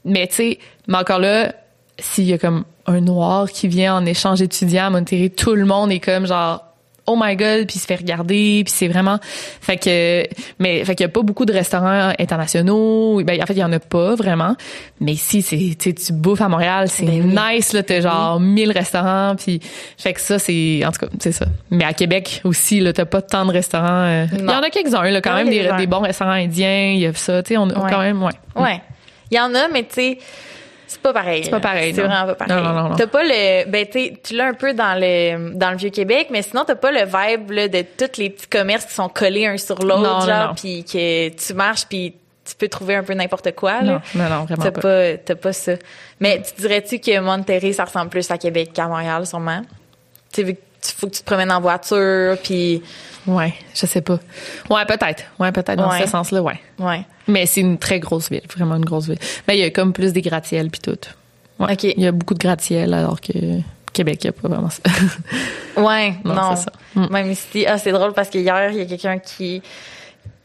B: Mais tu sais, mais encore là, s'il y a comme un noir qui vient en échange étudiant à Monterrey, tout le monde est comme genre oh my god puis il se fait regarder puis c'est vraiment fait que mais fait qu'il y a pas beaucoup de restaurants internationaux ben en fait il y en a pas vraiment mais si c'est tu bouffes à Montréal c'est
A: Ben oui.
B: nice là t'as genre 1000 restaurants puis fait que ça c'est en tout cas c'est ça mais à Québec aussi là t'as pas tant de restaurants euh, il y en a quelques-uns là quand même des, des bons restaurants indiens il y a ça tu sais on a
A: Ouais.
B: quand même ouais
A: Ouais. Il y en a, mais tu sais, c'est pas pareil.
B: C'est pas pareil,
A: C'est vraiment pas pareil.
B: Non, non, non.
A: T'as pas le, ben tu sais, tu l'as un peu dans le dans le vieux Québec, mais sinon t'as pas le vibe là, de tous les petits commerces qui sont collés un sur l'autre, genre, puis que tu marches, puis tu peux trouver un peu n'importe quoi.
B: Là. Non, non, non, vraiment
A: t'as pas. T'as pas ça. Mais tu dirais-tu que Monterrey, ça ressemble plus à Québec qu'à Montréal, sûrement? Tu sais, faut que tu te promènes en voiture, puis...
B: Ouais, je sais pas. Ouais, peut-être. Ouais, peut-être dans ce sens-là, ouais.
A: Ouais.
B: Mais c'est une très grosse ville, vraiment une grosse ville. Mais il y a comme plus des gratte-ciels puis tout. Ouais. OK. Il y a beaucoup de gratte-ciels alors que Québec, il n'y a pas vraiment ça.
A: ouais, non. C'est ça. Mm. Même ici, ah, c'est drôle parce qu'hier, il y a quelqu'un qui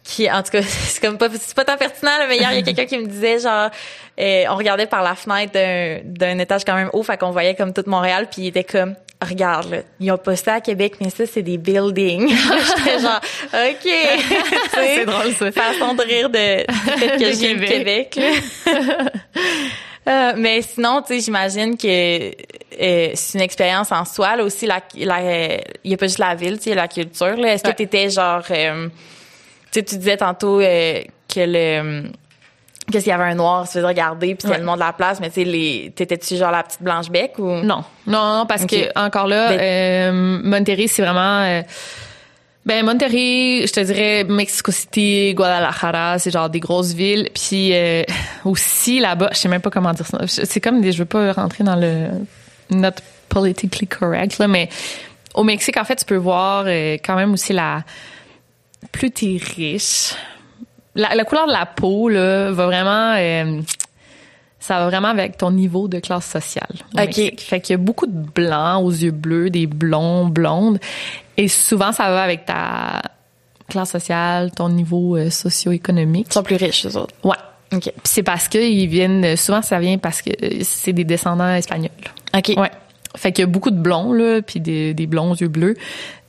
A: qui en tout cas c'est comme pas c'est pas tant pertinent mais hier il y a quelqu'un qui me disait genre euh, on regardait par la fenêtre d'un d'un étage quand même haut fait qu'on voyait comme toute Montréal puis il était comme regarde là, ils ont posté à Québec mais ça c'est des buildings. J'étais genre ok.
B: C'est drôle ça.
A: façon de rire de, du fait que j'ai Québec, euh, mais sinon, tu sais, j'imagine que euh, c'est une expérience en soi. Là aussi, la, il y a pas juste la ville, tu sais, la culture. Est-ce que tu étais genre, euh, tu sais, tu disais tantôt que le que s'il y avait un noir, tu faisais regarder, puis c'était le nom de la place, mais tu sais, les, t'étais-tu genre la petite blanche bec ou?
B: Non, non, non, parce que encore là, ben Monterrey, c'est vraiment ben Monterrey, je te dirais Mexico City, Guadalajara, c'est genre des grosses villes. Puis euh, aussi là-bas, je sais même pas comment dire ça. C'est comme des, je veux pas rentrer dans le not politically correct là, mais au Mexique en fait, tu peux voir euh, quand même aussi la plus t'es riche, la, la, couleur de la peau là va vraiment euh, ça va vraiment avec ton niveau de classe sociale.
A: OK.
B: Fait qu'il y a beaucoup de blancs aux yeux bleus, des blonds, blondes. Et souvent, ça va avec ta classe sociale, ton niveau euh, socio-économique.
A: Ils sont plus riches, eux autres.
B: Ouais. OK. Puis c'est parce qu'ils viennent, souvent, ça vient parce que c'est des descendants espagnols.
A: OK.
B: Ouais. Fait qu'il y a beaucoup de blonds, là, puis des, des blonds aux yeux bleus.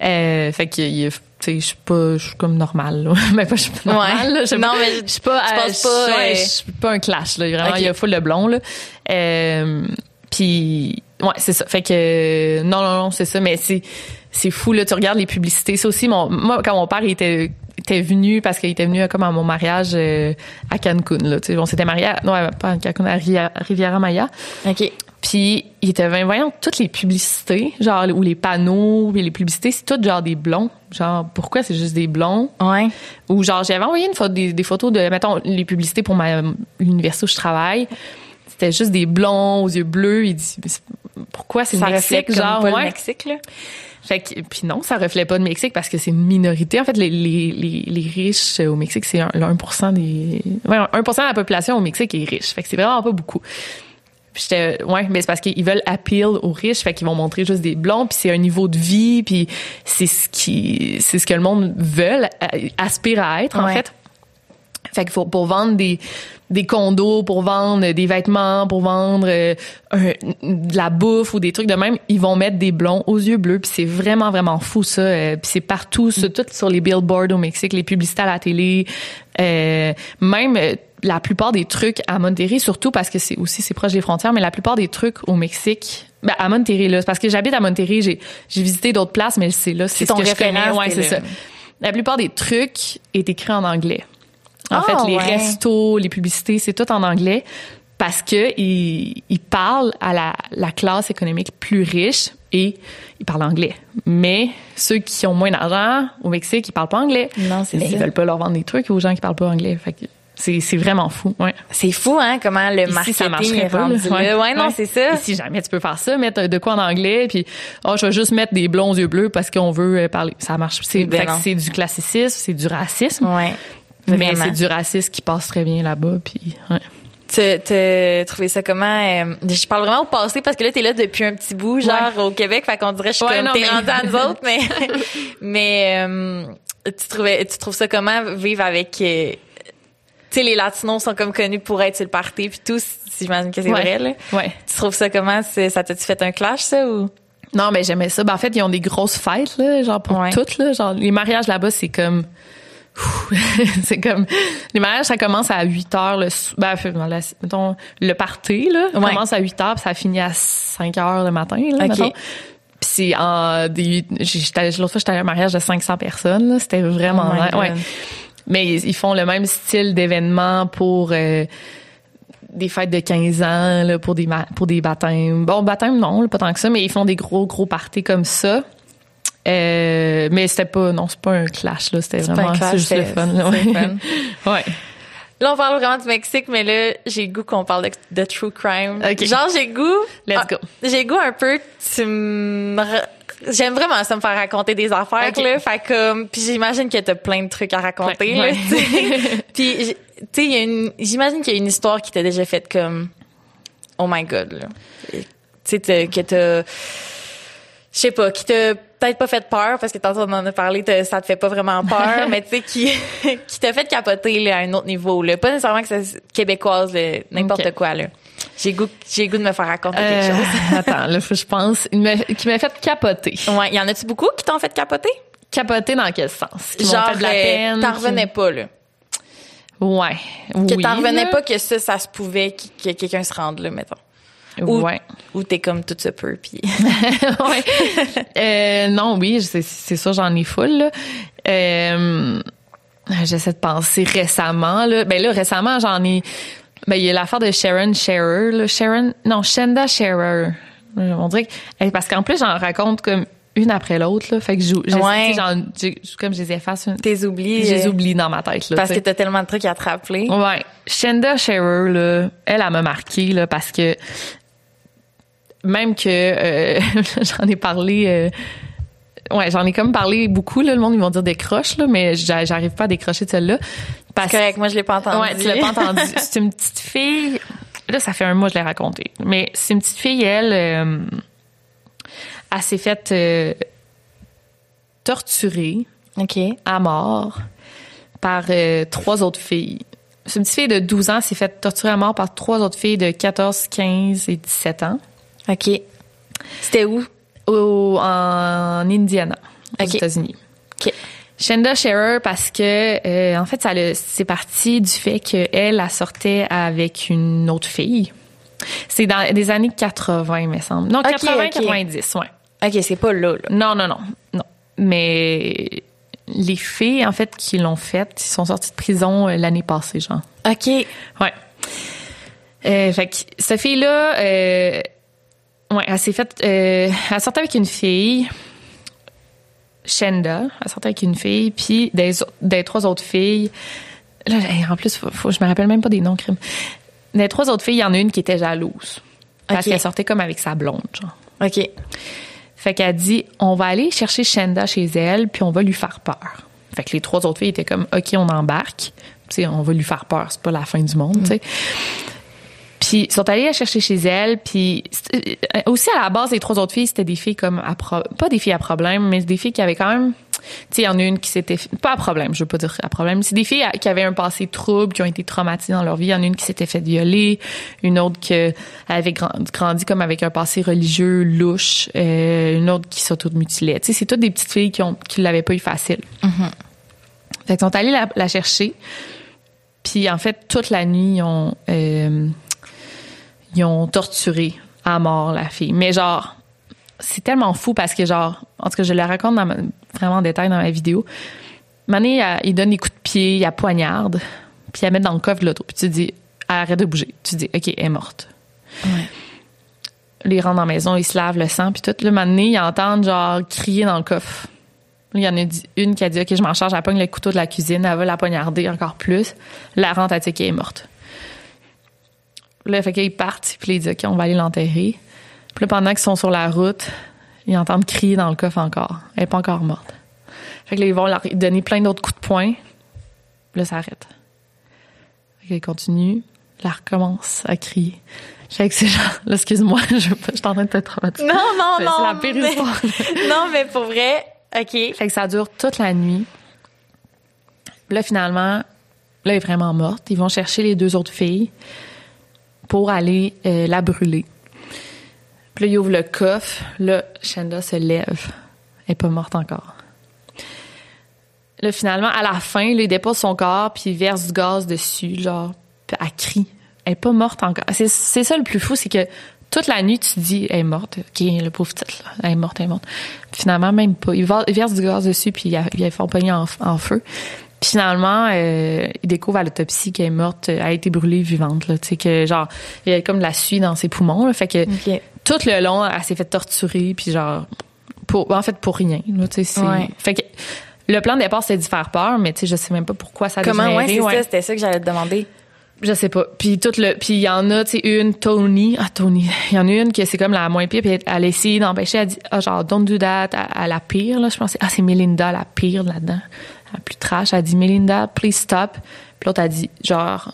B: Euh, fait qu'il y a je suis pas je suis comme normal là. mais pas je suis pas normal
A: ouais. non mais
B: je suis pas
A: je
B: pense pas euh, je suis pas un clash là. Vraiment il y a full de blond là. Euh, puis ouais c'est ça. Fait que non non non c'est ça. Mais c'est c'est fou là. Tu regardes les publicités c'est aussi. Mon moi quand mon père était était venu parce qu'il était venu comme à mon mariage euh, à Cancun là. Tu sais on s'était marié non pas à Cancun à Riviera Maya.
A: OK.
B: Puis il était voyons toutes les publicités, genre ou les panneaux, les publicités, c'est tout genre des blonds. Genre pourquoi c'est juste des blonds?
A: Ouais.
B: Ou genre j'avais envoyé une photo, des, photos de mettons les publicités pour ma l'université où je travaille. C'était juste des blonds aux yeux bleus, il dit pourquoi c'est le Mexique
A: genre pas le Mexique là
B: fait que, puis non, ça reflète pas le Mexique parce que c'est une minorité. En fait, les, les, les, les riches au Mexique, c'est 1%, 1 des... Ouais, 1 de la population au Mexique est riche. Fait que c'est vraiment pas beaucoup j'étais ouais mais c'est parce qu'ils veulent appeal aux riches fait qu'ils vont montrer juste des blonds puis c'est un niveau de vie puis c'est ce qui c'est ce que le monde veut aspire à être en fait. Fait qu'il faut pour vendre des des condos pour vendre des vêtements pour vendre euh, de la bouffe ou des trucs de même ils vont mettre des blonds aux yeux bleus puis c'est vraiment vraiment fou ça euh, puis c'est partout sur, tout sur les billboards au Mexique les publicités à la télé euh, même la plupart des trucs à Monterrey, surtout parce que c'est aussi c'est proche des frontières, mais la plupart des trucs au Mexique, ben à Monterrey là, parce que j'habite à Monterrey, j'ai j'ai visité d'autres places, mais c'est là, c'est ce que je connais. Ouais, c'est ça. La plupart des trucs est écrit en anglais. En fait, ah, les restos, les publicités, c'est tout en anglais parce que ils, ils parlent à la, la classe économique plus riche et ils parlent anglais. Mais ceux qui ont moins d'argent au Mexique, ils parlent pas anglais.
A: Non, c'est ça.
B: Ils veulent pas leur vendre des trucs aux gens qui parlent pas anglais. Fait que c'est, c'est vraiment fou, ouais.
A: C'est fou, hein, comment le marketing ça est rendu
B: ouais.
A: ouais. non, c'est ça.
B: si jamais tu peux faire ça, mettre de quoi en anglais, puis oh, je vais juste mettre des blonds yeux bleus parce qu'on veut euh, parler. Ça marche. C'est, ben c'est du classicisme, c'est du racisme.
A: Ouais.
B: Mais c'est du racisme qui passe très bien là-bas, puis ouais.
A: Tu trouvé ça comment euh, Je parle vraiment au passé parce que là t'es là depuis un petit bout, genre au Québec, fait qu'on dirait je suis comme t'es rendu à nous autres, mais mais euh, tu trouvais tu trouves ça comment vivre avec euh, tu sais, les Latinos sont comme connus pour être sur le party puis tout, si j'imagine que c'est vrai, là.
B: Ouais.
A: Tu trouves ça comment? Ça t'a-tu fait un clash, ça, ou?
B: Non, mais j'aimais ça. Ben, en fait, ils ont des grosses fêtes, là, genre pour toutes, là. Genre, les mariages là-bas, c'est comme, c'est comme, les mariages, ça commence à 8 heures, le, ben, mettons, le party, là, commence à 8 heures puis ça finit à 5 heures le matin, là, Puis c'est en, des, l'autre fois, j'étais à un mariage de 500 personnes, C'était vraiment, oh ouais. Mais ils, font le même style d'événement pour euh, des fêtes de 15 ans, là, pour des pour des baptêmes. Bon, baptême non, pas tant que ça, mais ils font des gros gros parties comme ça. Euh, mais c'était pas non, c'est pas un clash là, c'était vraiment c'est juste le fun. Là, ouais.
A: ouais. Là, on parle vraiment du Mexique, mais là, j'ai goût qu'on parle de, true crime. Genre, j'ai goût.
B: Let's ah, go.
A: J'ai goût un peu. Tu J'aime vraiment ça me faire raconter des affaires là, fait comme puis j'imagine que t'as plein de trucs à raconter là, puis tu sais j'imagine qu'il y a une histoire qui t'a déjà faite comme oh my god là. Tu sais que t'as je sais pas qui t'a peut-être pas fait peur parce que tantôt on en a parlé, ça te fait pas vraiment peur, mais tu sais qui qui t'a fait capoter là, à un autre niveau là, pas nécessairement que c'est québécoise n'importe quoi là. J'ai goût, j'ai goût de me faire raconter quelque euh, chose.
B: attends, là, faut, je pense, qui m'a fait capoter.
A: Ouais, y en a-tu beaucoup qui t'ont fait capoter?
B: Capoter dans quel sens?
A: Qui Genre, fait de la euh, peine. T'en revenais pas, là.
B: Ouais.
A: Que t'en revenais pas que ça, ça se pouvait, que, quelqu'un se rende là, mettons. Ou, ouais. Ou t'es comme tout se peut, puis.
B: ouais. Euh, non, oui, c'est, ça, j'en ai full, là. Euh, j'essaie de penser récemment, là. Ben là, récemment, j'en ai ben, il y a l'affaire de Sharon Scherer, là. Sharon, non, Shenda Scherer. On dirait que, parce qu'en plus, j'en raconte comme une après l'autre, là. Fait que je, ouais. genre, comme je les efface.
A: T'es oublié.
B: Je les oublie dans ma tête, là.
A: Parce que t'as tellement de trucs à te rappeler.
B: Ouais. Shenda Scherer, là, elle, elle m'a marqué, là, parce que, même que, euh, j'en ai parlé, euh, ouais, j'en ai comme parlé beaucoup, là. Le monde, ils vont dire décroche, là, mais j'arrive pas à décrocher de celle-là.
A: Parce que moi je l'ai pas entendu.
B: Ouais, tu l'as pas entendu. c'est une petite fille. Là, ça fait un mois que je l'ai raconté. Mais c'est une petite fille, elle, euh, elle s'est faite euh, torturer à mort par euh, trois autres filles. C'est une petite fille de 12 ans s'est faite torturer à mort par trois autres filles de 14, 15 et 17 ans.
A: OK. C'était où?
B: Au, en Indiana, aux États-Unis.
A: OK.
B: Shenda Scherer parce que euh, en fait ça c'est parti du fait qu'elle elle sortait avec une autre fille. C'est dans les années 80, me semble. Non, 80 90, ouais.
A: OK, c'est pas là,
B: Non, non, non. Non. Mais les filles en fait qui l'ont faite, ils sont sorties de prison euh, l'année passée, genre.
A: OK.
B: Ouais. Euh, fait que cette fille-là, euh, ouais, elle s'est faite, euh, elle sortait avec une fille. Shenda, elle sortait avec une fille, puis des, des trois autres filles. Là, en plus, faut, je me rappelle même pas des noms, crime. Des trois autres filles, il y en a une qui était jalouse. Parce qu'elle sortait comme avec sa blonde, genre.
A: OK.
B: Fait qu'elle dit, on va aller chercher Shenda chez elle, puis on va lui faire peur. Fait que les trois autres filles étaient comme, OK, on embarque. Tu sais, on va lui faire peur, c'est pas la fin du monde, tu sais. Puis ils sont allés la chercher chez elle. Puis euh, aussi à la base, les trois autres filles, c'était des filles comme à pas des filles à problème, mais des filles qui avaient quand même tu sais, il y en a une qui s'était pas à problème, je veux pas dire à problème. C'est des filles qui avaient un passé trouble, qui ont été traumatisées dans leur vie. Il y en a une qui s'était fait violer, une autre qui avait grandi comme avec un passé religieux louche, euh, une autre qui s'automutilait. Tu sais, c'est toutes des petites filles qui ont qui l'avaient pas eu facile.
A: Mm-hmm.
B: Fait qu'ils sont allés la, chercher. Puis en fait, toute la nuit, ils ont euh, ils ont torturé à mort la fille. Mais genre, c'est tellement fou parce que genre, en tout cas, je le raconte vraiment en détail dans ma vidéo. Mané, il donne des coups de pied, il la poignarde, puis il la met dans le coffre de l'auto. Puis tu dis, arrête de bouger. Tu dis, OK, elle est morte.
A: Ouais.
B: Ils rentrent dans la maison, ils se lavent le sang, puis tout. Le mané, ils entendent genre crier dans le coffre. il y en a une qui a dit, OK, je m'en charge, elle pogne le couteau de la cuisine, elle va la poignarder encore plus. La rentre, elle dit qu'elle est morte. Là, fait qu'ils partent, puis ils disent, OK, on va aller l'enterrer. Puis là, pendant qu'ils sont sur la route, ils entendent crier dans le coffre encore. Elle est pas encore morte. Fait que là, ils vont leur donner plein d'autres coups de poing. Là, ça arrête. Fait qu'elle continue. Là, recommence à crier. Fait que c'est genre, là, excuse-moi, je, je suis en train de te traumatiser.
A: Non, non, non.
B: C'est la pire
A: mais,
B: histoire.
A: non, mais pour vrai, OK.
B: Fait que ça dure toute la nuit. Là, finalement, là, elle est vraiment morte. Ils vont chercher les deux autres filles pour aller euh, la brûler. Puis là, il ouvre le coffre. Là, Shanda se lève. Elle est pas morte encore. Là, finalement, à la fin, là, il dépose son corps, puis il verse du gaz dessus, genre, puis elle crie. Elle est pas morte encore. C'est, ça le plus fou, c'est que toute la nuit, tu dis, elle est morte. OK, le pauvre titre. Elle est morte, elle est morte. finalement, même pas. Il verse du gaz dessus, puis il, a, il en, en feu finalement, euh, il découvre à l'autopsie qu'elle est morte, elle a été brûlée vivante. Là, tu sais que genre, il y a comme de la suie dans ses poumons. Là, fait que tout le long, elle s'est fait torturer, puis genre, pour, en fait, pour rien. Là, tu sais, fait que le plan de départ, c'était d'y faire peur, mais tu sais, je sais même pas pourquoi ça a
A: Comment, ouais, c'est ça, c'était ça que j'allais te demander.
B: Je sais pas. Puis tout le puis il y en a tu sais une Tony, ah Tony, il y en a une qui c'est comme la moins pire puis elle a essayé d'empêcher elle dit ah genre don't do that à, la pire là, je pensais ah c'est Melinda la pire là-dedans. La plus trash, elle a dit Melinda, please stop. Puis l'autre a dit genre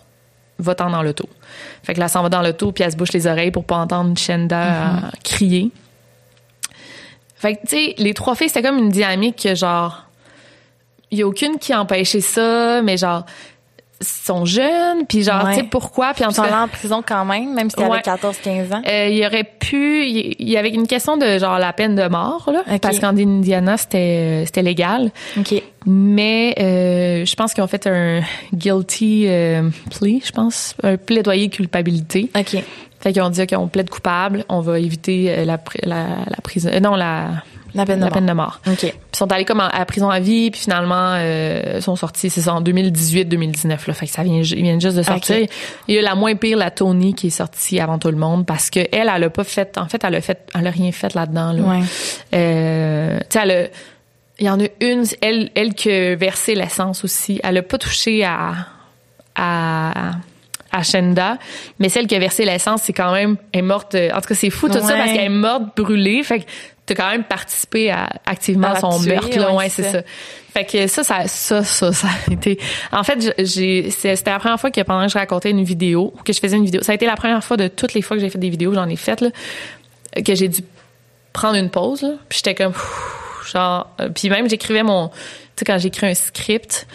B: va-t'en dans l'auto. Fait que là, s'en va dans l'auto, puis elle se bouche les oreilles pour pas entendre Shenda mm-hmm. crier. Fait que, tu sais, les trois filles, c'était comme une dynamique que, genre, il y a aucune qui a empêché ça, mais genre, sont jeunes, puis genre, tu sais, pourquoi? Puis
A: en sont en prison quand même, même si tu ouais. 14-15 ans.
B: Euh, il y aurait pu... Il y avait une question de, genre, la peine de mort, là, parce qu'en Indiana, c'était c'était légal.
A: OK.
B: Mais euh, je pense qu'ils ont fait un guilty euh, plea, je pense, un plaidoyer culpabilité.
A: OK.
B: Fait qu'ils ont dit, OK, on plaide coupable, on va éviter euh, la, la, la prison... Euh, non, la
A: la peine de
B: la
A: mort.
B: Peine de mort.
A: OK. Ils
B: sont allés comme à prison à vie, puis finalement, euh, sont sortis, c'est ça, en 2018-2019. Là, fait que ça vient, ils viennent juste de sortir. Il y a la moins pire, la Tony, qui est sortie avant tout le monde, parce que elle, elle a pas fait, en fait, elle a fait, elle a rien fait là-dedans. Là.
A: Ouais.
B: Euh, tu sais, elle a, il y en a une, elle, elle qui a versé l'essence aussi. Elle a pas touché à, à, à Shenda, mais celle qui a versé l'essence, c'est quand même, est morte, en tout cas, c'est fou tout ça parce qu'elle est morte brûlée. Fait que t'as quand même participé à, activement à son meurtre là ouais, c'est ça. fait que ça ça ça ça ça a été en fait j'ai c'était la première fois que pendant que je racontais une vidéo que je faisais une vidéo ça a été la première fois de toutes les fois que j'ai fait des vidéos j'en ai faites là que j'ai dû prendre une pause là, puis j'étais comme genre euh, puis même j'écrivais mon tu sais quand j'écris un script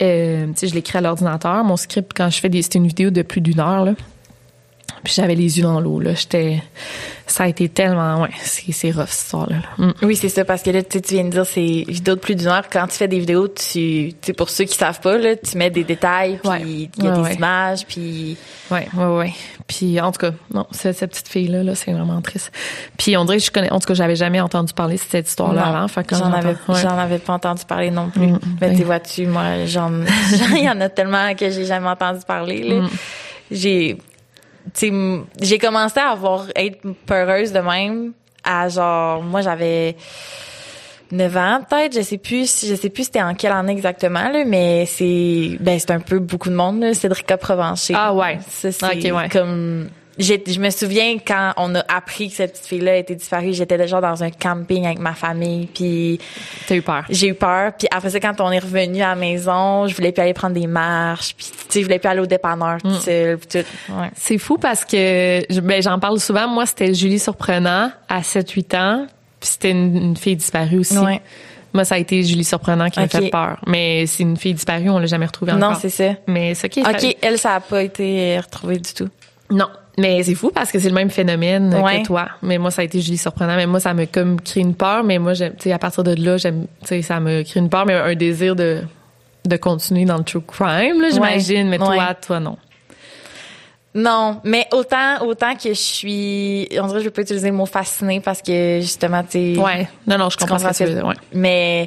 B: euh, tu sais je l'écris à l'ordinateur. Mon script quand je fais des c'était une vidéo de plus d'une heure là puis j'avais les yeux dans l'eau là. J'étais ça a été tellement ouais c'est c'est rough cette histoire là.
A: Mm. oui c'est ça parce que là tu viens de dire c'est vidéo de plus d'une heure. Quand tu fais des vidéos tu tu pour ceux qui savent pas là tu mets des détails puis il y a des images puis
B: ouais ouais ouais. Puis en tout cas non cette, cette petite fille là c'est vraiment triste. Puis on dirait que je connais en tout cas j'avais jamais entendu parler de cette histoire là avant
A: j'en avais j'en avais pas entendu parler non plus. Mm, mais tu vois-tu moi j'en il y en a tellement que j'ai jamais entendu parler là. Mm. j'ai j'ai commencé à avoir être peureuse de même à genre moi j'avais 9 ans peut-être, je sais plus je sais plus c'était en quelle année exactement là, mais c'est ben c'est un peu beaucoup de monde là, Cédrica Provencher.
B: Ah ouais.
A: Ça c'est comme je me souviens quand on a appris que cette petite fille-là était disparue, j'étais déjà dans un camping avec ma famille, puis
B: t'as eu peur.
A: J'ai eu peur, puis après ça quand on est revenu à la maison, je voulais plus aller prendre des marches, puis tu sais je voulais plus aller au dépanneur mm. tout
B: Ouais. C'est fou parce que ben j'en parle souvent. Moi c'était Julie Surprenant à 7-8 ans, puis c'était une, fille disparue aussi.
A: Ouais.
B: Moi, ça a été Julie Surprenant qui m'a fait peur. Mais c'est une fille disparue, on l'a jamais retrouvée encore.
A: Non, c'est ça.
B: Mais ce qui est
A: OK, elle, ça a pas été retrouvé du tout.
B: Non, mais c'est fou parce que c'est le même phénomène que toi. Mais moi, ça a été Julie surprenant. Mais moi, ça me comme créé une peur. Mais moi, à partir de là, j'aime, ça me crée une peur, mais un désir de de continuer dans le true crime, là, j'imagine. Mais toi, toi, non.
A: Non, mais autant autant que je suis, on dirait que je peux pas utiliser le mot fasciné parce que justement, tu.
B: Ouais. Non, non, je comprends ce que tu veux dire.
A: Mais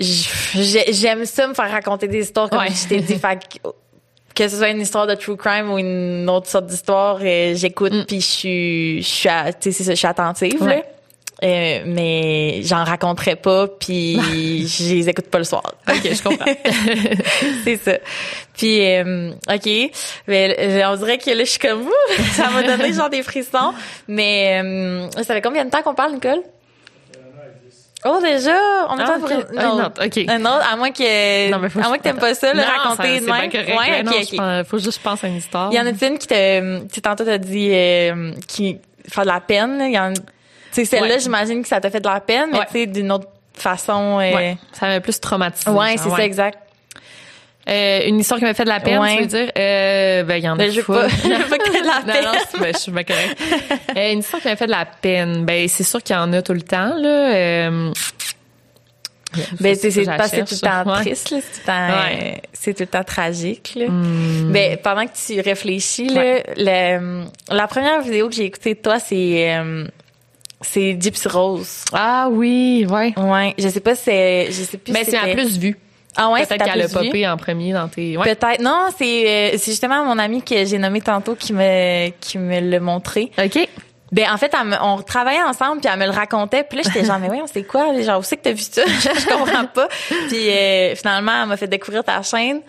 A: j'aime ça me faire raconter des histoires comme je t'ai dit. Fait que ce soit une histoire de true crime ou une autre sorte d'histoire, euh, j'écoute mm. puis je suis je suis tu sais je suis attentive là. Euh, mais j'en raconterai pas puis je les écoute pas le soir.
B: OK, je comprends.
A: c'est ça. Puis euh, OK, mais euh, on dirait que là je suis comme vous, ça m'a donné genre des frissons, mais ça fait combien de temps qu'on parle Nicole? Oh déjà, on met ah,
B: pour une autre. OK.
A: Un autre, à moins que non, mais faut à moins que t'aimes pas ça, le raconter de même.
B: Correct, ouais, non, okay, faut juste que je pense à une histoire.
A: Il y en a une qui te tu tantôt t'as dit euh, qui fait de la peine, il y en tu sais celle-là, j'imagine que ça t'a fait de la peine, mais tu sais d'une autre façon euh, ouais.
B: ça m'a plus traumatisé.
A: Ouais, c'est ça exact.
B: Euh, une histoire qui m'a fait de la peine, tu veux dire? Euh, ben, il y en a
A: ben, je veux pas, je veux pas que de la peine.
B: non, non, ben, je suis bien correcte. euh, une histoire qui m'a fait de la peine, ben, c'est sûr qu'il y en a tout le temps, là. Euh,
A: ben, c'est, c'est c'est tout le temps triste, là. C'est tout le temps, ouais. c'est tout le temps tragique, là. Mm. Ben, pendant que tu réfléchis, là, le, la première vidéo que j'ai écoutée de toi, c'est, euh, c'est Gypsy Rose.
B: Ah oui, ouais.
A: Ouais. Je sais pas si c'est, je sais plus
B: Mais
A: si
B: c'est la plus vue.
A: Ah ouais,
B: peut-être qu'elle a popé en premier dans tes.
A: Ouais. Peut-être. Non, c'est euh, c'est justement mon ami que j'ai nommé tantôt qui me qui me l'a montré.
B: Ok.
A: Ben en fait, on travaillait ensemble puis elle me le racontait. Puis là, j'étais genre mais oui, c'est quoi? Genre où c'est que t'as vu ça? Je comprends pas. Puis euh, finalement, elle m'a fait découvrir ta chaîne.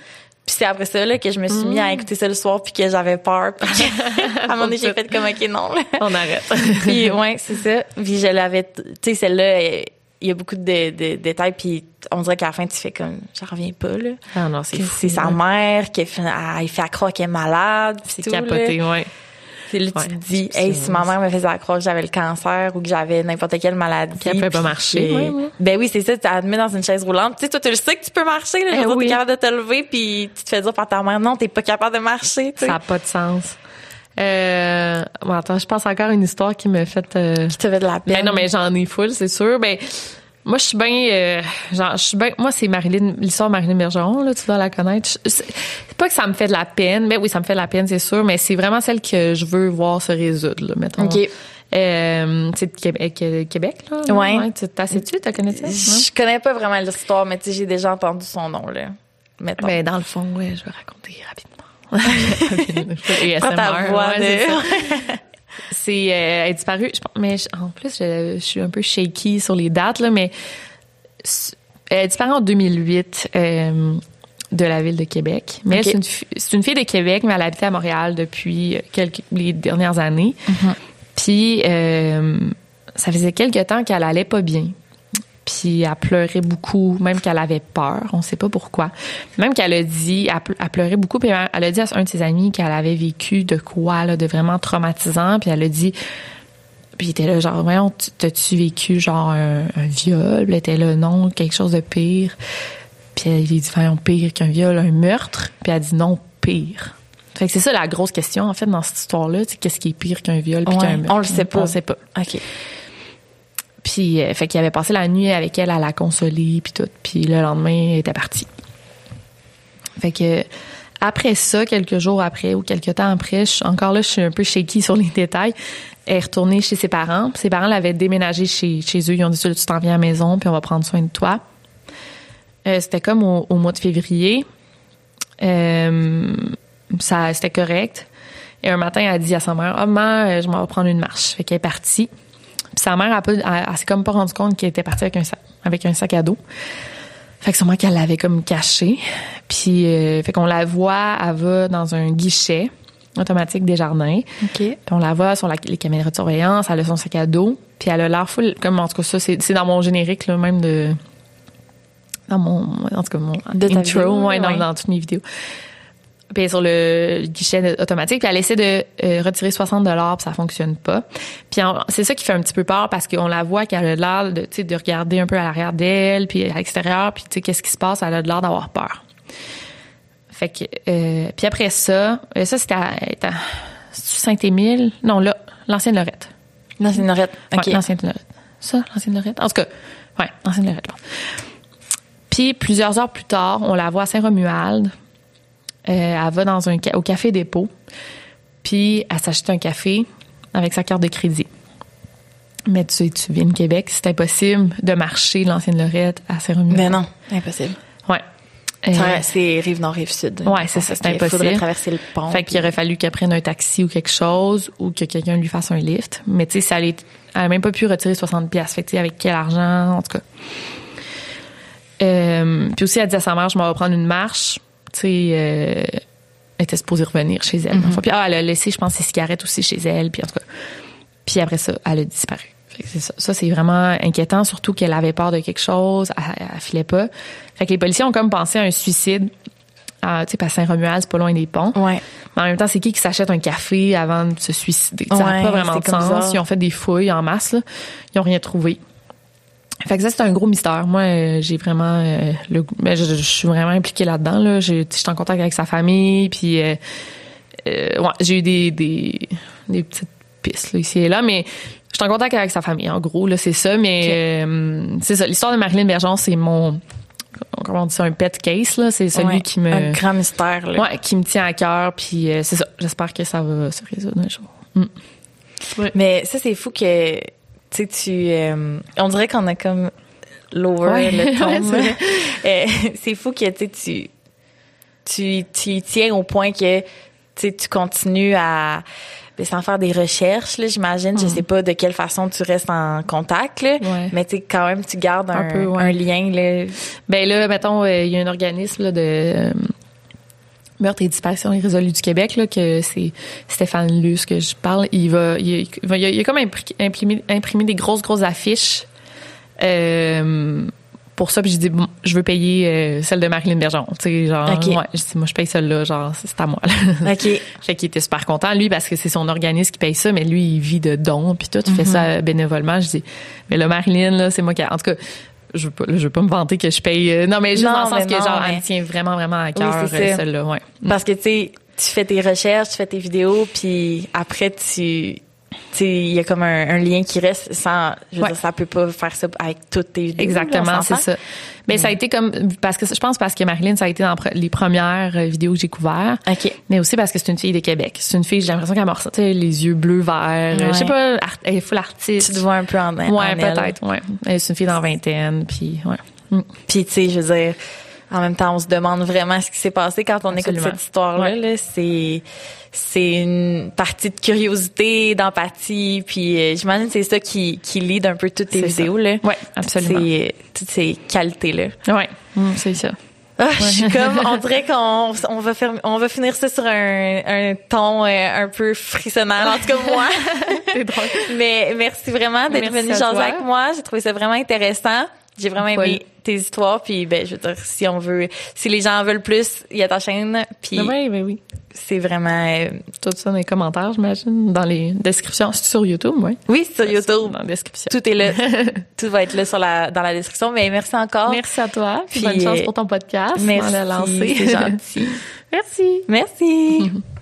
A: Puis c'est après ça là, que je me suis mis à mm. écouter ça le soir puis que j'avais peur. à un moment donné, j'ai fait comme OK, non.
B: On arrête.
A: puis ouais, c'est ça. Puis je l'avais... Tu sais, celle-là, il y a beaucoup de, détails puis on dirait qu'à la fin, tu fais comme... J'en reviens pas, là.
B: Ah non, c'est
A: C'est sa mère qui fait, ah, il fait à croire qu'elle est malade.
B: C'est capoté, ouais.
A: C'est là, tu te dis, hey, si ma mère me faisait croire que j'avais le cancer ou que j'avais n'importe quelle maladie.
B: Puis elle pouvait pas marcher.
A: Ben oui, c'est ça, tu te mets dans une chaise roulante. Tu sais, toi, tu le sais que tu peux marcher, là. Eh oui. capable de te lever puis tu te fais dire par ta mère, non, t'es pas capable de marcher,
B: Ça n'a pas de sens. Euh, bon, attends, je pense encore une histoire qui me fait, euh...
A: Qui te fait de la peine.
B: Ben non, mais j'en ai full, c'est sûr. Ben, moi, je suis bien, euh, genre, je suis bien, moi, c'est Marilyn, l'histoire de Marilyn Bergeron, là, tu dois la connaître. C'est pas que ça me fait de la peine, mais oui, ça me fait de la peine, c'est sûr, mais c'est vraiment celle que je veux voir se résoudre, là, mettons.
A: OK.
B: Euh, c'est Québec, euh, Québec, là.
A: Ouais.
B: ouais T'as sais-tu, t'as connais ça?
A: Je connais pas vraiment l'histoire, mais tu sais, j'ai déjà entendu son nom, là.
B: Mettons. Mais dans le fond, ouais, je vais raconter rapidement.
A: Et ta voix ouais, de...
B: c'est euh, elle est disparue. mais en plus, je, suis un peu shaky sur les dates là, mais elle est disparue en 2008 euh, de la ville de Québec. Mais c'est une, fille de Québec, mais elle habitait à Montréal depuis quelques les dernières années. Mm-hmm. Puis euh, ça faisait quelques temps qu'elle allait pas bien puis elle pleurait beaucoup, même qu'elle avait peur, on sait pas pourquoi. Même qu'elle a dit, elle, pleurait beaucoup, puis elle a dit à un de ses amis qu'elle avait vécu de quoi, là, de vraiment traumatisant, puis elle a dit, puis il était là, genre, voyons, t'as-tu vécu genre un, viol? Elle était là, non, quelque chose de pire. Puis elle lui dit, voyons, pire qu'un viol, un meurtre. Puis elle a dit, non, pire. Fait que c'est ça la grosse question, en fait, dans cette histoire-là, c'est qu'est-ce qui est pire qu'un viol puis qu'un meurtre?
A: On le sait pas.
B: On le sait pas.
A: OK.
B: Puis, euh, fait qu'il avait passé la nuit avec elle à la consoler, puis tout. Puis le lendemain, il était parti. Fait que après ça, quelques jours après ou quelques temps après, encore là, je suis un peu shaky sur les détails. Elle est retournée chez ses parents. ses parents l'avaient déménagé chez, chez eux. Ils ont dit, tu t'en viens à la maison, puis on va prendre soin de toi. Euh, c'était comme au, mois de février. Euh, ça, c'était correct. Et un matin, elle a dit à sa mère, ah, maman, je m'en vais prendre une marche. Fait qu'elle est partie sa mère, elle, s'est comme pas rendu compte qu'elle était partie avec un sac, avec un sac à dos. Fait que sûrement qu'elle l'avait comme caché. Puis, euh, fait qu'on la voit, elle va dans un guichet automatique des jardins.
A: OK. Puis
B: on la voit sur les caméras de surveillance, elle a son sac à dos. Puis elle a l'air full, comme en tout cas ça, c'est, dans mon générique, là, même de... Dans mon... En tout cas, mon intro, ouais, Dans, dans toutes mes vidéos puis sur le guichet automatique, puis elle essaie de euh, retirer 60 dollars, puis ça fonctionne pas. Puis c'est ça qui fait un petit peu peur parce qu'on la voit qu'elle a l'air de, de regarder un peu à l'arrière d'elle, puis à l'extérieur, puis tu sais qu'est-ce qui se passe, elle a l'air d'avoir peur. Fait que euh, puis après ça, euh, ça c'était à, à Saint-Émile, non là, l'ancienne Lorette.
A: L'ancienne Lorette. OK.
B: L'ancienne Lorette. Ça, l'ancienne Lorette. En tout cas, ouais, l'ancienne Lorette. Puis plusieurs heures plus tard, on la voit à Saint-Romuald elle va dans un au café dépôt, puis elle s'achète un café avec sa carte de crédit. Mais tu sais, tu viens de Québec, c'est impossible de marcher l'ancienne Lorette à Saint-Romuald.
A: Mais non, impossible.
B: Ouais.
A: Euh, c'est rive nord, rive sud.
B: Ouais, c'est ça, c'est impossible. Il
A: traverser le pont.
B: Fait qu'il aurait fallu qu'elle prenne un taxi ou quelque chose ou que quelqu'un lui fasse un lift. Mais tu sais, ça allait, elle a même pas pu retirer 60 pièces. Fait que avec quel argent, en tout cas. Euh, puis aussi, elle dit à sa mère, je m'en vais prendre une marche tu sais, euh, elle était supposée revenir chez elle. Mm Puis ah, elle a laissé, je pense, ses cigarettes aussi chez elle. Puis en tout cas, puis après ça, elle a disparu. ça, ça c'est vraiment inquiétant, surtout qu'elle avait peur de quelque chose, elle, elle, filait pas. Fait que les policiers ont comme pensé à un suicide. tu sais, pas Saint-Romuald, c'est pas loin des ponts.
A: Ouais.
B: Mais en même temps, c'est qui qui s'achète un café avant de se suicider? ça n'a pas vraiment de sens. Ils ont fait des fouilles en masse, là. Ils ont rien trouvé. Fait que ça, c'est un gros mystère. Moi, euh, j'ai vraiment euh, le ben, je, suis vraiment impliquée là-dedans. Là. Je, suis en contact avec sa famille, puis euh, ouais, j'ai eu des, des, des petites pistes là, ici et là, mais je suis en contact avec sa famille. En gros, là, c'est ça. Mais c'est ça. L'histoire de Marilyn Bergeron, c'est mon comment on dit ça, un pet case là. C'est celui qui me
A: un grand mystère. Là.
B: Ouais, qui me tient à cœur. Puis c'est ça. J'espère que ça va se résoudre un jour. Mm.
A: Mais ça, c'est fou que tu sais, tu, euh, on dirait qu'on a comme lower le ton. Euh, c'est fou que tu, tu, tu tiens au point que tu continues à ben, sans faire des recherches, là, j'imagine. Je
B: Mm.
A: sais pas de quelle façon tu restes en contact, là.
B: Ouais.
A: Mais tu quand même, tu gardes un,
B: Un peu,
A: un lien, là.
B: Ben là, mettons, euh, il y a un organisme là, de meurtre et disparition irrésolue du Québec, là, que c'est Stéphane Luce que je parle. Il va, il, a, il a comme impri- imprimé, imprimé des grosses, grosses affiches euh, pour ça. Puis j'ai dit, bon, je veux payer euh, celle de Marilyn Bergeron. Tu sais, genre, ouais, j'ai dit, moi, je paye celle-là, genre, c'est à moi. là.
A: OK.
B: Fait qu'il était super content, lui, parce que c'est son organisme qui paye ça, mais lui, il vit de dons, puis tout, il fait
A: Mhm.
B: ça bénévolement. Je dis, mais là, Marilyn, là, c'est moi qui... En tout cas, je je veux pas me vanter que je paye... euh, non, mais juste
A: Non,
B: dans le sens que,
A: non,
B: genre,
A: mais-
B: elle me tient vraiment, vraiment à cœur,
A: Oui,
B: euh, celle-là, ouais.
A: Parce que, tu sais, tu fais tes recherches, tu fais tes vidéos, puis après, tu... Il y a comme un, un lien qui reste sans... Je veux
B: Ouais.
A: dire, ça peut pas faire ça avec toutes tes vidéos.
B: Exactement, c'est ça. Mais ça a été comme... Parce que je pense parce que Marilyn, ça a été dans les premières euh, vidéos que j'ai couvertes.
A: OK.
B: Mais aussi parce que c'est une fille de Québec. C'est une fille, j'ai l'impression qu'elle m'a ressorti les yeux bleus verts. euh, Je sais pas, art- elle est full artiste.
A: Tu te vois un peu en, en
B: Ouais,
A: elle.
B: peut-être, ouais. Elle, C'est une fille dans la vingtaine, puis ouais. Mm.
A: Puis tu sais, je veux dire, en même temps, on se demande vraiment ce qui s'est passé quand on écoute cette histoire-là.
B: Ouais.
A: là. C'est c'est une partie de curiosité, d'empathie, puis euh, j'imagine que c'est ça qui qui lead un peu toutes tes
B: ça.
A: vidéos là.
B: Ouais, absolument.
A: C'est toutes ces qualités là.
B: Ouais, Mm, c'est ça.
A: Ah, je suis comme, on dirait qu'on on va faire, on va finir ça sur un, un ton euh, un peu frissonnant. En tout cas moi.
B: C'est drôle.
A: Mais merci vraiment d'être venu jaser avec moi. J'ai trouvé ça vraiment intéressant. J'ai vraiment aimé tes histoires. Puis ben, je veux dire, si on veut, si les gens en veulent plus, il y a ta chaîne. Puis
B: Oui, ben oui.
A: c'est vraiment, euh,
B: Tout ça dans les commentaires, j'imagine, dans les descriptions. C'est sur YouTube, oui.
A: oui, c'est sur YouTube.
B: Dans la description.
A: Tout est là. Tout va être là sur la, dans la description. Mais merci encore.
B: Merci à toi. Puis
A: Puis,
B: bonne chance
A: euh,
B: pour ton podcast.
A: Merci.
B: On l'a lancé.
A: C'est gentil.
B: Merci.
A: Merci.